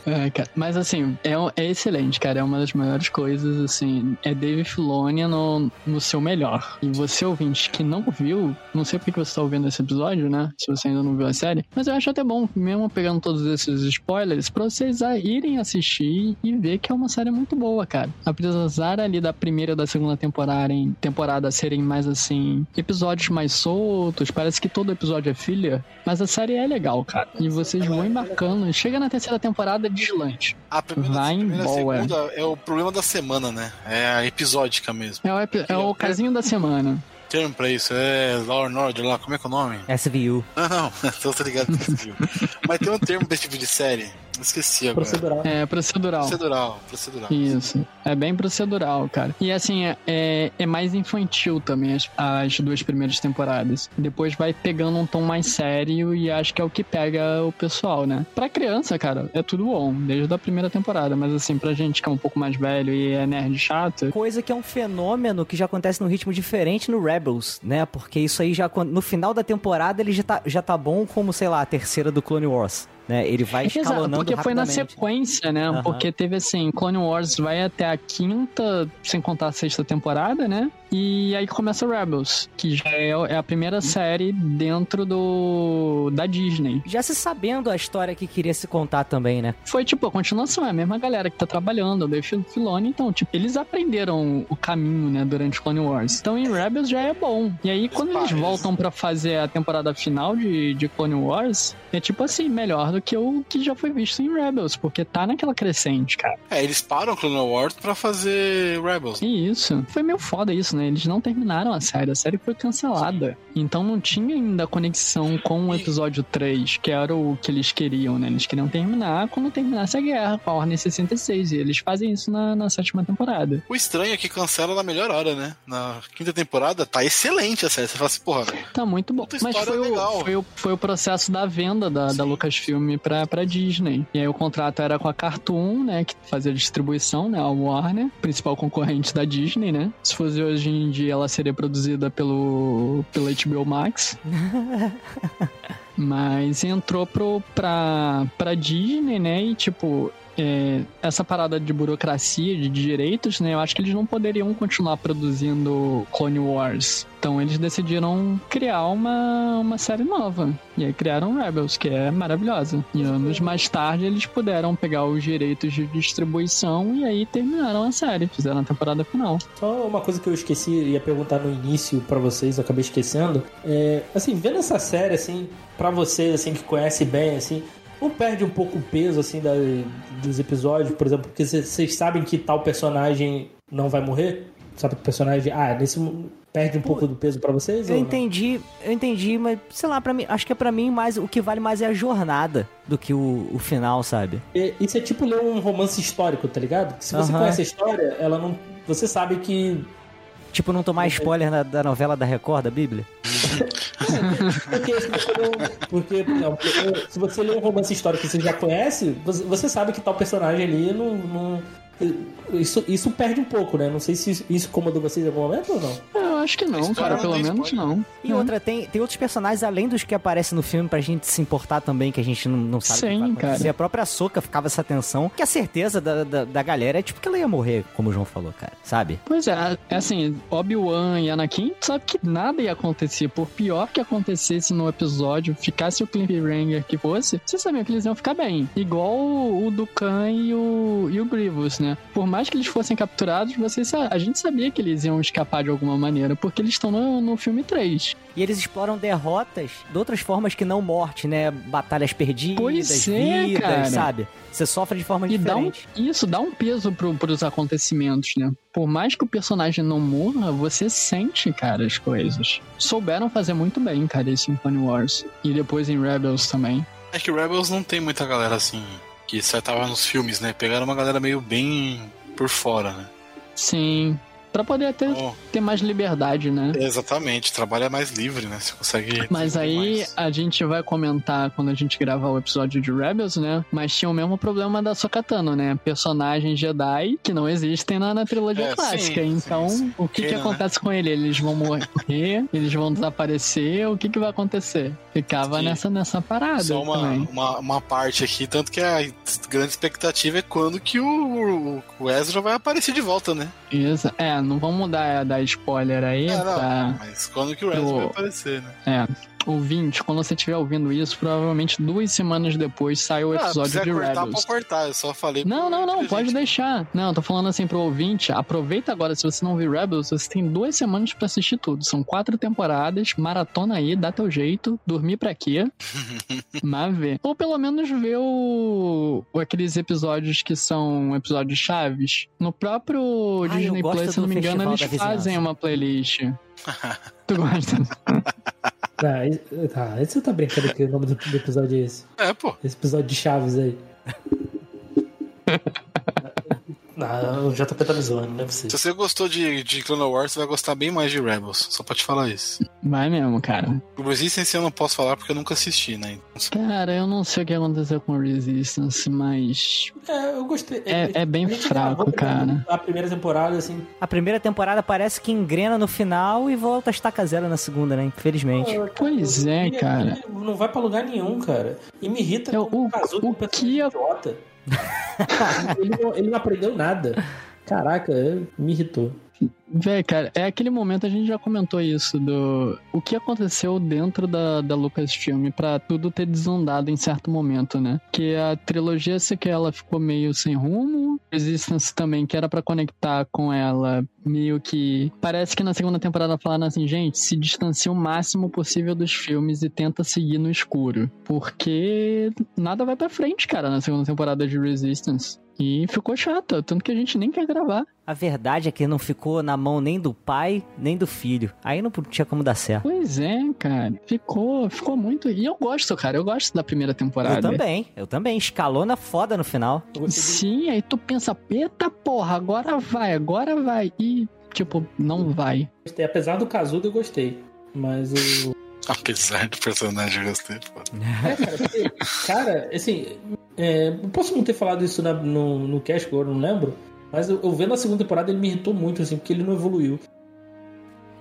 É, cara, mas assim, é, é excelente, cara. É uma das melhores coisas, assim. É Dave Filoni no, no seu melhor. E você, ouvinte, que não viu, não sei porque que você tá ouvindo esse episódio, né? Se você ainda não viu a série. Mas eu acho até bom, mesmo pegando todos esses spoilers, pra vocês irem assistir e ver que é uma série muito boa, cara. Apesar ali da primeira e da segunda temporada, em, temporada serem mais assim, episódios mais soltos, parece que todo episódio é filha, mas a série é legal, cara. E vocês vão embarcando. Chega na terceira temporada deslante. A primeira, Vai primeira embora. segunda é o problema da semana, né? É a episódica mesmo. É o, epi- é o casinho da semana. Termo pra isso, é Law and Order lá, como é que é o nome? SVU. Não, não, tô ligado que você viu. Mas tem um termo pra esse tipo de série. Esqueci agora. Procedural. É procedural. Procedural, procedural. Isso. É bem procedural, cara. E assim, é- é, é mais infantil também as, as duas primeiras temporadas. Depois vai pegando um tom mais sério e acho que é o que pega o pessoal, né? Pra criança, cara, é tudo bom, desde a primeira temporada. Mas assim, pra gente que é um pouco mais velho e é nerd chato, Coisa que é um fenômeno que já acontece num ritmo diferente no Rebels, né? Porque isso aí já quando- no final da temporada ele já tá, já tá bom como, sei lá, a terceira do Clone Wars. Né? Ele vai Exato, escalonando porque foi na sequência, né? Aham. Porque teve assim, Clone Wars vai até a quinta, sem contar a sexta temporada, né? E aí começa Rebels, que já é, é a primeira série dentro do da Disney. Já se sabendo a história que queria se contar também, né? Foi tipo a continuação, é a mesma galera que tá trabalhando, o Dave Filoni, então, tipo, eles aprenderam o caminho, né, durante Clone Wars. Então em Rebels já é bom. E aí quando eles voltam pra fazer a temporada final de, de Clone Wars, é tipo assim, melhor do que o que já foi visto em Rebels, porque tá naquela crescente, cara. É, eles param Clone Wars pra fazer Rebels. E isso. Foi meio foda isso, né? Eles não terminaram a série. A série foi cancelada. Então não tinha ainda conexão com o episódio 3, que era o que eles queriam, né? Eles queriam terminar quando terminasse a guerra com a Ordem 66. E eles fazem isso na, na sétima temporada. O estranho é que cancela na melhor hora, né? Na quinta temporada tá excelente a série. Você fala assim, porra, Tá muito bom. Mas foi o, legal. foi, o, foi o processo da venda da, da Sim. Lucasfilm pra, pra Disney. E aí o contrato era com a Cartoon, né? Que fazia distribuição, né? A Warner, principal concorrente da Disney, né? Se fosse hoje em dia, ela seria produzida pelo, pelo HBO Max. Mas entrou pro, pra, pra Disney, né? E tipo, é, essa parada de burocracia, de direitos, né? Eu acho que eles não poderiam continuar produzindo Clone Wars. Então eles decidiram criar uma, uma série nova. E aí criaram Rebels, que é maravilhosa. E anos mais tarde eles puderam pegar os direitos de distribuição e aí terminaram a série, fizeram a temporada final. Só uma coisa que eu esqueci, ia perguntar no início pra vocês, acabei esquecendo. É, assim, vendo essa série, assim, pra vocês, assim, que conhecem bem, assim, não perde um pouco o peso, assim, da- dos episódios, por exemplo, porque cê- vocês sabem que tal personagem não vai morrer? Sabe que o personagem. Ah, nesse. Perde um pouco do peso pra vocês? Eu ou entendi, eu entendi, mas sei lá, para mim, acho que é pra mim mais o que vale mais é a jornada do que o, o final, sabe? É, Isso é tipo ler um romance histórico, tá ligado? Se você Aham. conhece a história, ela não. Você sabe que. Tipo, não tomar spoiler na- da novela da Record, da Bíblia. Porque se você um, porque, não, se você lê um romance histórico que você já conhece, você, você sabe que tal personagem ali não. não- isso, isso perde um pouco, né? Não sei se isso, incomodou vocês em algum momento ou não. Eu acho que não, cara, pelo menos spoiler. não. E outra, tem, tem outros personagens além dos que aparecem no filme pra gente se importar também, que a gente não, não sabe o que Sim, vai acontecer. cara. A própria Soca ficava essa tensão, que a certeza da, da, da galera é tipo que ela ia morrer, como o João falou, cara, sabe? Pois é, é assim, Obi-Wan e Anakin, tu sabe que nada ia acontecer. Por pior que acontecesse no episódio, ficasse o cliffhanger que fosse, você sabia que eles iam ficar bem. Igual o Dukan e o, e o Grievous, né? Por mais que eles fossem capturados, você, sa- a gente sabia que eles iam escapar de alguma maneira, porque eles estão no, no filme 3. E eles exploram derrotas de outras formas que não morte, né? Batalhas perdidas, Pois é, vidas, cara. sabe? Você sofre de forma E dá um, diferente. isso dá um peso pro, pros acontecimentos, né? Por mais que o personagem não morra, você sente, cara, as coisas. Souberam fazer muito bem, cara, isso em Clone Wars. E depois em Rebels também. É que Rebels não tem muita galera assim que só tava nos filmes, né? Pegaram uma galera meio bem por fora, né? Sim. Pra poder ter, Oh, ter mais liberdade, né? exatamente, trabalho é mais livre, né? Você consegue. Mas aí mais. a gente vai comentar quando a gente gravar o episódio de Rebels, né? Mas tinha o mesmo problema da Sokatano, né? Personagens Jedi que não existem na, na trilogia É, clássica. sim, então, sim, sim. o que, que né? acontece com ele? Eles vão morrer, eles vão desaparecer, o que, que vai acontecer? Ficava Sim. nessa, nessa parada Só uma, também. uma, uma parte aqui, tanto que a grande expectativa é quando que o, o Ezra vai aparecer de volta, né? Isso. É, não vamos mudar dar spoiler aí É, não, pra. Mas quando que o Pro- vai aparecer, né? É. Ouvinte, quando você estiver ouvindo isso, provavelmente duas semanas depois sai o Ah, episódio quiser de cortar, Rebels. pode cortar. Eu só falei. Não, não, não, pode gente. deixar. Não, eu tô falando assim pro ouvinte, aproveita agora, se você não viu Rebels, você tem duas semanas pra assistir tudo. São quatro temporadas, maratona aí, dá teu jeito, dormir pra quê? Mas vê. Ou pelo menos ver o... aqueles episódios que são episódios chaves. No próprio Ah, Disney Plus, se não me engano, eles fazem uma playlist. tu gosta? Tá, tá, esse você tá brincando que o nome do, do episódio é esse. É, pô. Esse episódio de Chaves aí. Não, o JP tá me zoando, não é Se possível. você gostou de, de Clone Wars, você vai gostar bem mais de Rebels. Só pra te falar isso. Vai mesmo, cara. O Resistance eu não posso falar porque eu nunca assisti, né? Cara, eu não sei o que aconteceu com o Resistance, mas É, eu gostei. É- é bem A gente fraco, gravou cara. A primeira temporada, assim. A primeira temporada parece que engrena no final e volta a estaca zero na segunda, né? Infelizmente. Pois é, cara. Não vai pra lugar nenhum, cara. E me irrita É, o- Kazuki é o um personagem que idiota. ele, não, ele não aprendeu nada. Caraca, me irritou. Véi, cara, é aquele momento, a gente já comentou isso, do o que aconteceu dentro da, da Lucasfilm pra tudo ter desandado em certo momento, né? Que a trilogia que ela ficou meio sem rumo, Resistance também, que era pra conectar com ela, meio que... Parece que na segunda temporada falaram assim, gente, se distancia o máximo possível dos filmes e tenta seguir no escuro. Porque nada vai pra frente, cara, na segunda temporada de Resistance. E ficou chata, tanto que a gente nem quer gravar. A verdade é que não ficou na mão nem do pai, nem do filho. Aí não tinha como dar certo. Pois é, cara. Ficou, ficou muito. E eu gosto, cara. Eu gosto da primeira temporada. Eu também, eu também. Escalona foda no final. Sim, aí tu pensa, eita porra, agora vai, agora vai. E, tipo, não vai. gostei. Apesar do Kazuki, eu gostei. Mas o. Apesar do personagem eu gostei, pô. É, cara, porque, cara, assim, é, eu posso não ter falado isso na- no, no cast, que eu não lembro, mas eu, eu vendo a segunda temporada ele me irritou muito, assim, porque ele não evoluiu.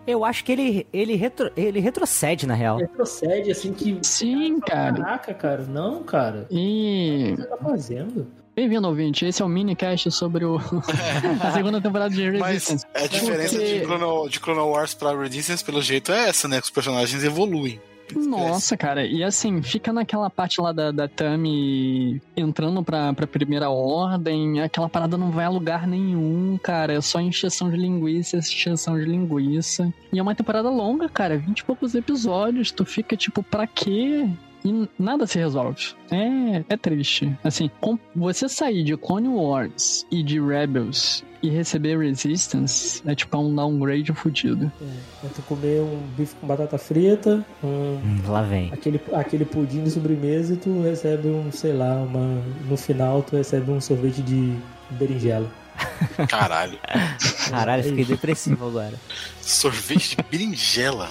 Eu acho que ele, ele, retro, ele retrocede, na real. Retrocede, assim, que. Sim, cara. Caraca, cara, não, cara. O que você tá fazendo? Bem-vindo, ouvinte. Esse é o minicast sobre o... a segunda temporada de Mas Resistance. a diferença Porque- de, Chrono, de Chrono Wars pra Resistance, pelo jeito, é essa, né? Que os personagens evoluem. Nossa, cara, e assim, fica naquela parte lá da, da Tami entrando pra, pra primeira ordem, aquela parada não vai a lugar nenhum, cara, é só encheção de linguiça, encheção de linguiça. E é uma temporada longa, cara, 20 e poucos episódios, tu fica tipo, pra quê? E nada se resolve. É, é triste. Assim, com você sair de Clone Wars e de Rebels e receber Resistance é tipo um downgrade fudido. É, tu comer um bife com batata frita, um, Hum, lá vem. aquele, aquele pudim de sobremesa e tu recebe um, sei lá, uma. No final tu recebe um sorvete de berinjela. Caralho. Caralho, fiquei depressivo agora. Sorvete de berinjela.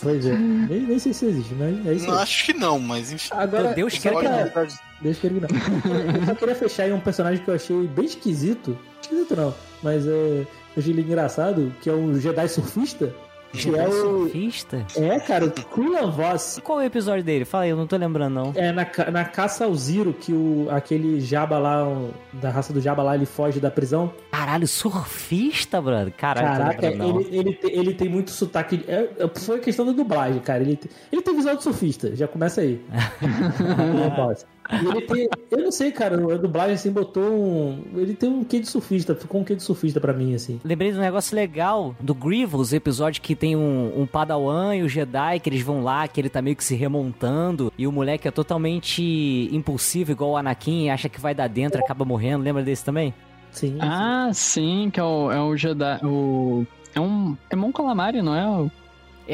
Pois é, nem, nem sei se existe, mas é isso Não, aí. acho que não, mas enfim. Agora, Deus quer que Deixa que ele não. Eu só queria fechar em um personagem que eu achei bem esquisito. Esquisito não, mas é, eu achei ele engraçado, que é um Jedi surfista. Que é o. Surfista? É, cara, o Kulan Voss. Qual é o episódio dele? Fala aí, eu não tô lembrando, não. É na, na caça ao Ziro que o, aquele Jabba lá, o- da raça do Jabba lá, ele foge da prisão. Caralho, surfista, brother. Caralho, Caraca, lembrando, ele, ele, te- ele tem muito sotaque. É, é, foi questão da dublagem, cara. Ele, ele tem visual de surfista, já começa aí. Kulan Voss. E ele tem. Eu não sei, cara, a dublagem assim botou um. Ele tem um quê de surfista, ficou um quê de surfista pra mim, assim. Lembrei de um negócio legal do Grievous, episódio que tem um, um Padawan e o Jedi, que eles vão lá, que ele tá meio que se remontando, e o moleque é totalmente impulsivo, igual o Anakin, e acha que vai dar dentro e acaba morrendo. Lembra desse também? Sim. Ah, sim, que é o, é o Jedi. O, é um. É Mon Calamari, não é?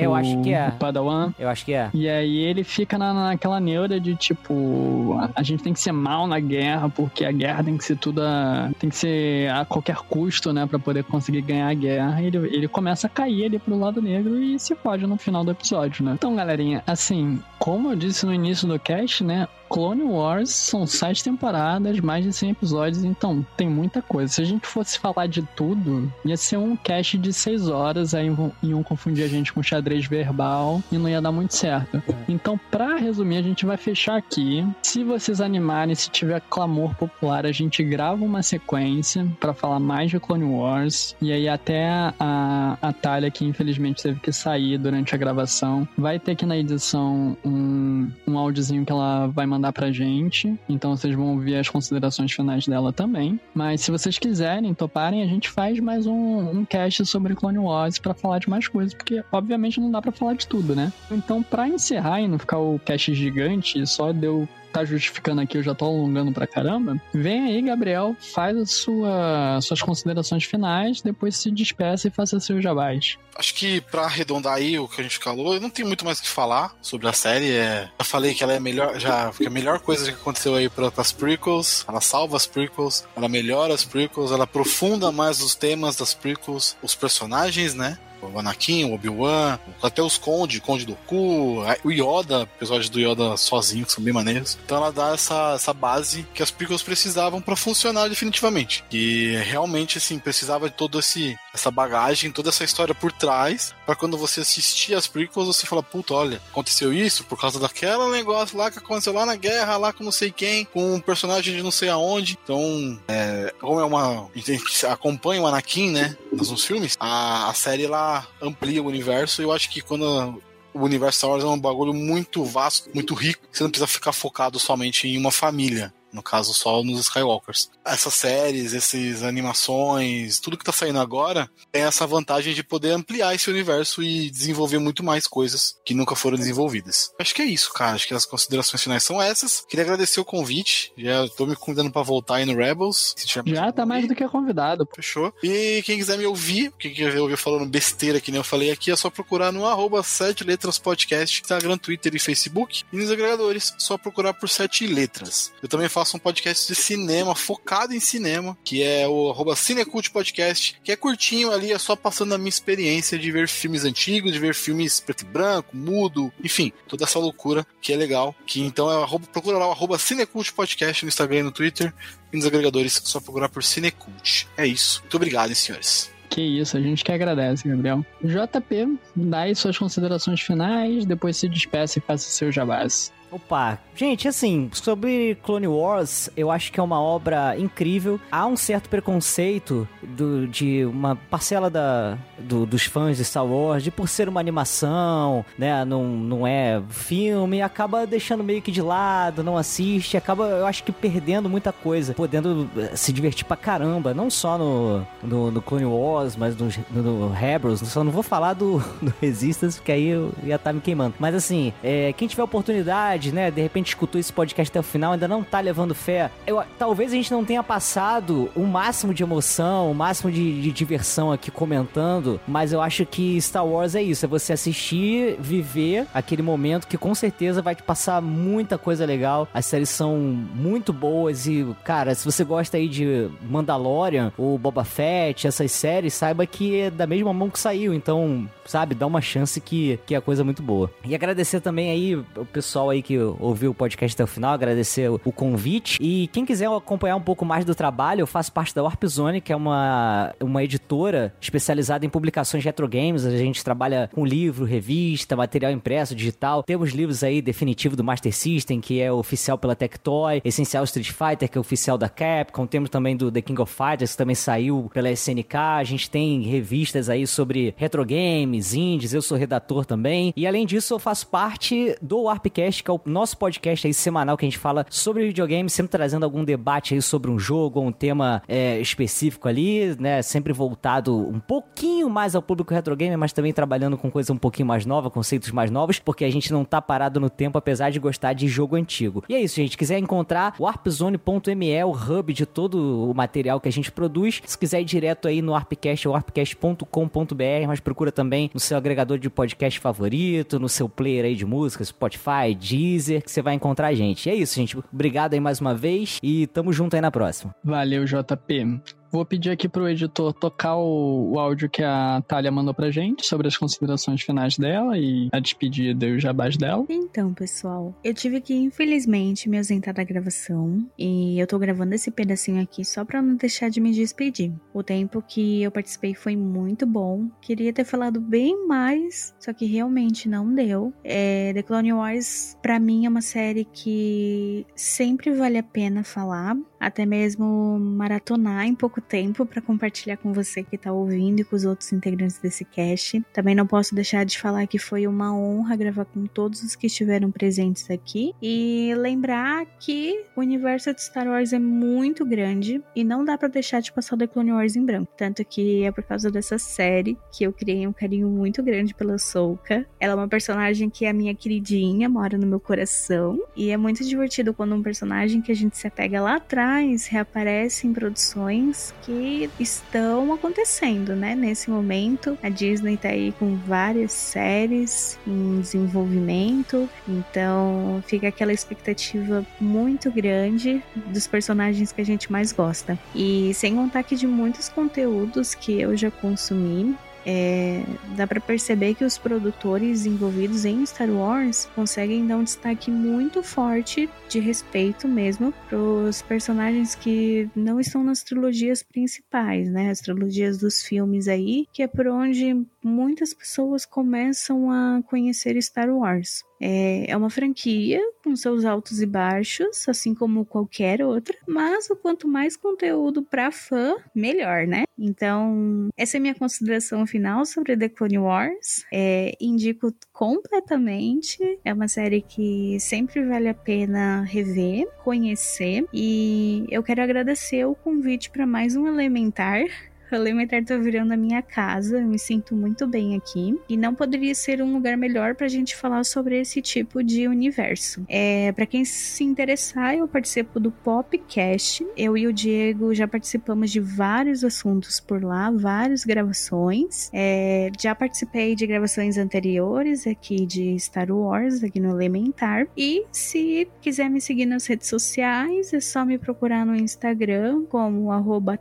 O- Eu acho que é. o Padawan. Eu acho que é. E aí ele fica na, naquela neura de tipo, a, a gente tem que ser mal na guerra, porque a guerra tem que ser tudo a, tem que ser a qualquer custo, né, Pra poder conseguir ganhar a guerra. Ele, ele começa a cair ali pro lado negro e se fode no final do episódio, né? Então, galerinha, assim, como eu disse no início do cast, né, Clone Wars são sete temporadas, mais de 100 episódios, então tem muita coisa. Se a gente fosse falar de tudo, ia ser um cast de seis horas, aí iam- confundir a gente com xadrez verbal e não ia dar muito certo. Então, pra resumir, a gente vai fechar aqui. Se vocês animarem, se tiver clamor popular, a gente grava uma sequência pra falar mais de Clone Wars. E aí até a, a Thalia, que infelizmente teve que sair durante a gravação, vai ter aqui na edição um, um áudiozinho que ela vai mandar pra gente. Então vocês vão ouvir as considerações finais dela também. Mas se vocês quiserem, toparem, a gente faz mais um, um cast sobre Clone Wars pra falar de mais coisas, porque obviamente não dá pra falar de tudo, né? Então, pra encerrar e não ficar o cast gigante, só deu tá justificando aqui, eu já tô alongando pra caramba. Vem aí, Gabriel, faz a sua, suas considerações finais, depois se despeça e faça seus jabás. Acho que pra arredondar aí o que a gente falou, eu não tenho muito mais o que falar sobre a série. É... Já falei que ela é melhor, já que a melhor coisa que aconteceu aí para as prequels. Ela salva as prequels, ela melhora as prequels, ela aprofunda mais os temas das prequels, os personagens, né? O Anakin, o Obi-Wan, até os Conde, Conde do Cu, o Yoda, episódios do Yoda sozinho, que são bem maneiros. Então ela dá essa, essa base que as prequels precisavam pra funcionar definitivamente. E realmente, assim, precisava de todo esse essa bagagem, toda essa história por trás, pra quando você assistir as prequels, você fala, puta, olha, aconteceu isso por causa daquele negócio lá que aconteceu lá na guerra, lá com não sei quem, com um personagem de não sei aonde. Então, é, como é uma. A gente acompanha o Anakin, né? Nos filmes, a, a série ela amplia o universo. E eu acho que quando o universo Star Wars é um bagulho muito vasto, muito rico. Você não precisa ficar focado somente em uma família. No caso, só nos Skywalkers. Essas séries, essas animações, tudo que tá saindo agora tem essa vantagem de poder ampliar esse universo e desenvolver muito mais coisas que nunca foram desenvolvidas. Acho que é isso, cara. Acho que as considerações finais são essas. Queria agradecer o convite. Já tô me convidando pra voltar aí no Rebels. Já tá mais do que convidado. pô. Fechou. E quem quiser me ouvir, quem quiser ouvir falando besteira que nem eu falei aqui, é só procurar no arroba 7 letras podcast, Instagram, Twitter e Facebook. E nos agregadores, só procurar por 7 letras. Eu também faço um podcast de cinema, focado em cinema, que é o Cinecult Podcast, que é curtinho ali, é só passando a minha experiência de ver filmes antigos, de ver filmes preto e branco, mudo, enfim, toda essa loucura que é legal. Que então é procura lá o Cinecult Podcast no Instagram e no Twitter. E nos agregadores, só procurar por Cinecult. É isso. Muito obrigado, hein, senhores. Que isso, a gente que agradece, Gabriel. JP, dá aí suas considerações finais, depois se despeça e faça seu jabás. Opa, gente, assim, sobre Clone Wars, eu acho que é uma obra incrível. Há um certo preconceito do- de uma parcela da, do- dos fãs de Star Wars, de por ser uma animação, né, não, não é filme, acaba deixando meio que de lado, não assiste, acaba, eu acho que perdendo muita coisa, podendo eh, se divertir pra caramba, não só no, no, no Clone Wars, mas no, no, no Rebels, só não vou falar do, do Resistance, porque aí eu ia estar me queimando. Mas assim, é, quem tiver oportunidade, né, de repente escutou esse podcast até o final, ainda não tá levando fé, eu, talvez a gente não tenha passado o máximo de emoção, o máximo de, de diversão aqui comentando, mas eu acho que Star Wars é isso, é você assistir, viver aquele momento que com certeza vai te passar muita coisa legal. As séries são muito boas e, cara, se você gosta aí de Mandalorian ou Boba Fett, essas séries, saiba que é da mesma mão que saiu, então, sabe, dá uma chance que, que é coisa muito boa. E agradecer também aí o pessoal aí que ouviu o podcast até o final, agradecer o convite. E quem quiser acompanhar um pouco mais do trabalho, eu faço parte da Warp Zone, que é uma, uma editora especializada em publicações retro games. A gente trabalha com livro, revista, material impresso, digital. Temos livros aí definitivo do Master System, que é oficial pela Tectoy, Essencial Street Fighter, que é oficial da Capcom. Temos também do The King of Fighters, que também saiu pela SNK. A gente tem revistas aí sobre retro games, indies. Eu sou redator também. E além disso, eu faço parte do Warpcast, que é o nosso podcast aí semanal que a gente fala sobre videogame, sempre trazendo algum debate aí sobre um jogo ou um tema é, específico ali, né? Sempre voltado um pouquinho mais ao público retro gamer, mas também trabalhando com coisa um pouquinho mais nova, conceitos mais novos, porque a gente não tá parado no tempo, apesar de gostar de jogo antigo. E é isso, gente. Quiser encontrar warpzone.me, o hub de todo o material que a gente produz. Se quiser ir direto aí no Warpcast, warpcast.com.br, mas procura também no seu agregador de podcast favorito, no seu player aí de música, Spotify, Deezer, que você vai encontrar a gente. E é isso, gente. Obrigado aí mais uma vez e tamo junto aí na próxima. Valeu, JP. Vou pedir aqui pro editor tocar o, o, áudio que a Thalia mandou pra gente sobre as considerações finais dela e a despedida e os jabás dela. Então, pessoal, eu tive que, infelizmente, me ausentar da gravação e eu tô gravando esse pedacinho aqui só pra não deixar de me despedir. O tempo que eu participei foi muito bom. Queria ter falado bem mais, só que realmente não deu. É, The Clone Wars, pra mim, é uma série que sempre vale a pena falar, até mesmo maratonar em pouco tempo para compartilhar com você que está ouvindo e com os outros integrantes desse cast. Também não posso deixar de falar que foi uma honra gravar com todos os que estiveram presentes aqui e lembrar que o universo de Star Wars é muito grande e não dá para deixar de passar o The Clone Wars em branco. Tanto que é por causa dessa série que eu criei um carinho muito grande pela Souka. Ela é uma personagem que é a minha queridinha, mora no meu coração e é muito divertido quando um personagem que a gente se apega lá atrás reaparece em produções que estão acontecendo, né? Nesse momento, a Disney tá aí com várias séries em desenvolvimento, então fica aquela expectativa muito grande dos personagens que a gente mais gosta. E sem contar que de muitos conteúdos que eu já consumi, é, dá para perceber que os produtores envolvidos em Star Wars conseguem dar um destaque muito forte de respeito mesmo para os personagens que não estão nas trilogias principais, né? As trilogias dos filmes aí, que é por onde muitas pessoas começam a conhecer Star Wars. É, é uma franquia com seus altos e baixos, assim como qualquer outra, mas o quanto mais conteúdo para fã, melhor, né? Então, essa é minha consideração final sobre The Clone Wars. É, indico completamente. É uma série que sempre vale a pena rever, conhecer. E eu quero agradecer o convite para mais um Elementar. O Elementar tá virando a minha casa, eu me sinto muito bem aqui. E não poderia ser um lugar melhor pra gente falar sobre esse tipo de universo. É, para quem se interessar, eu participo do Popcast. Eu e o Diego já participamos de vários assuntos por lá, várias gravações. É, já participei de gravações anteriores aqui de Star Wars, aqui no Elementar. E se quiser me seguir nas redes sociais, é só me procurar no Instagram como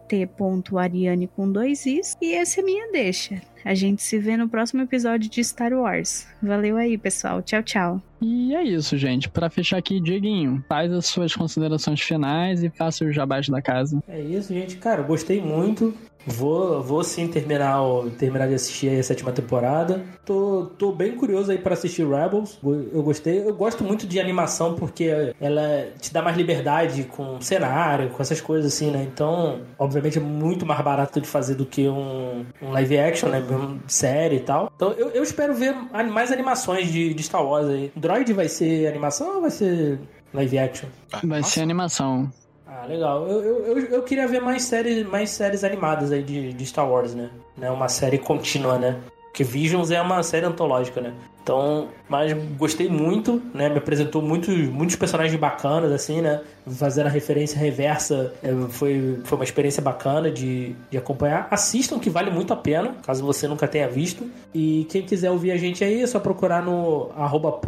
t.ariane com dois is. E essa é minha deixa. A gente se vê no próximo episódio de Star Wars. Valeu aí, pessoal. Tchau, tchau. E é isso, gente. Para fechar aqui, Dieguinho, faz as suas considerações finais e faça o jabás da casa. É isso, gente. Cara, gostei muito. Vou, vou sim terminar, terminar de assistir a sétima temporada. Tô, tô bem curioso aí para assistir Rebels. Eu gostei. Eu gosto muito de animação porque ela te dá mais liberdade com cenário, com essas coisas assim, né? Então, obviamente é muito mais barato de fazer do que um, um live action, né? Série e tal. Então, eu, eu espero ver mais animações de, de Star Wars aí. Droid vai ser animação ou vai ser live action? Vai ser animação. Ah, legal. Eu, eu, eu, queria ver mais séries, mais séries animadas aí de, de Star Wars, né? né? Uma série contínua, né? Porque Visions é uma série antológica, né? Então, mas gostei muito, né? Me apresentou muitos, muitos personagens bacanas, assim, né? Fazendo a referência reversa é, foi, foi uma experiência bacana de, de acompanhar. Assistam, que vale muito a pena, caso você nunca tenha visto. E quem quiser ouvir a gente aí, é só procurar no arroba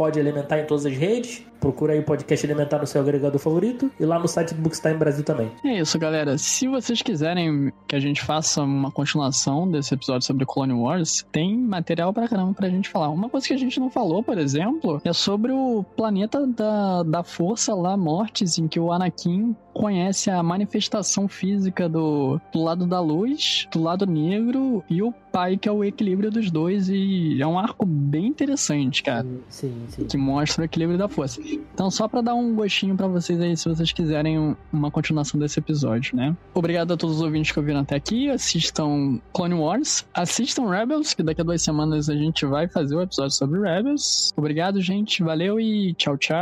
em todas as redes. Procura aí o podcast Elementar no seu agregador favorito. E lá no site do Bookstime Brasil também. É isso, galera. Se vocês quiserem que a gente faça uma continuação desse episódio sobre Clone Wars, tem material pra caramba pra gente falar. Uma coisa que a gente não falou, por exemplo, é sobre o planeta da, da força lá, Mortes, em que o Anakin conhece a manifestação física do, do lado da luz, do lado negro e o pai, que é o equilíbrio dos dois. E é um arco bem interessante, cara. Sim, sim. Que mostra o equilíbrio da força. Então, só para dar um gostinho para vocês aí, se vocês quiserem uma continuação desse episódio, né? Obrigado a todos os ouvintes que ouviram até aqui. Assistam Clone Wars, assistam Rebels, que daqui a duas semanas a gente vai fazer o episódio sobre Rebels. Obrigado, gente. Valeu e tchau, tchau.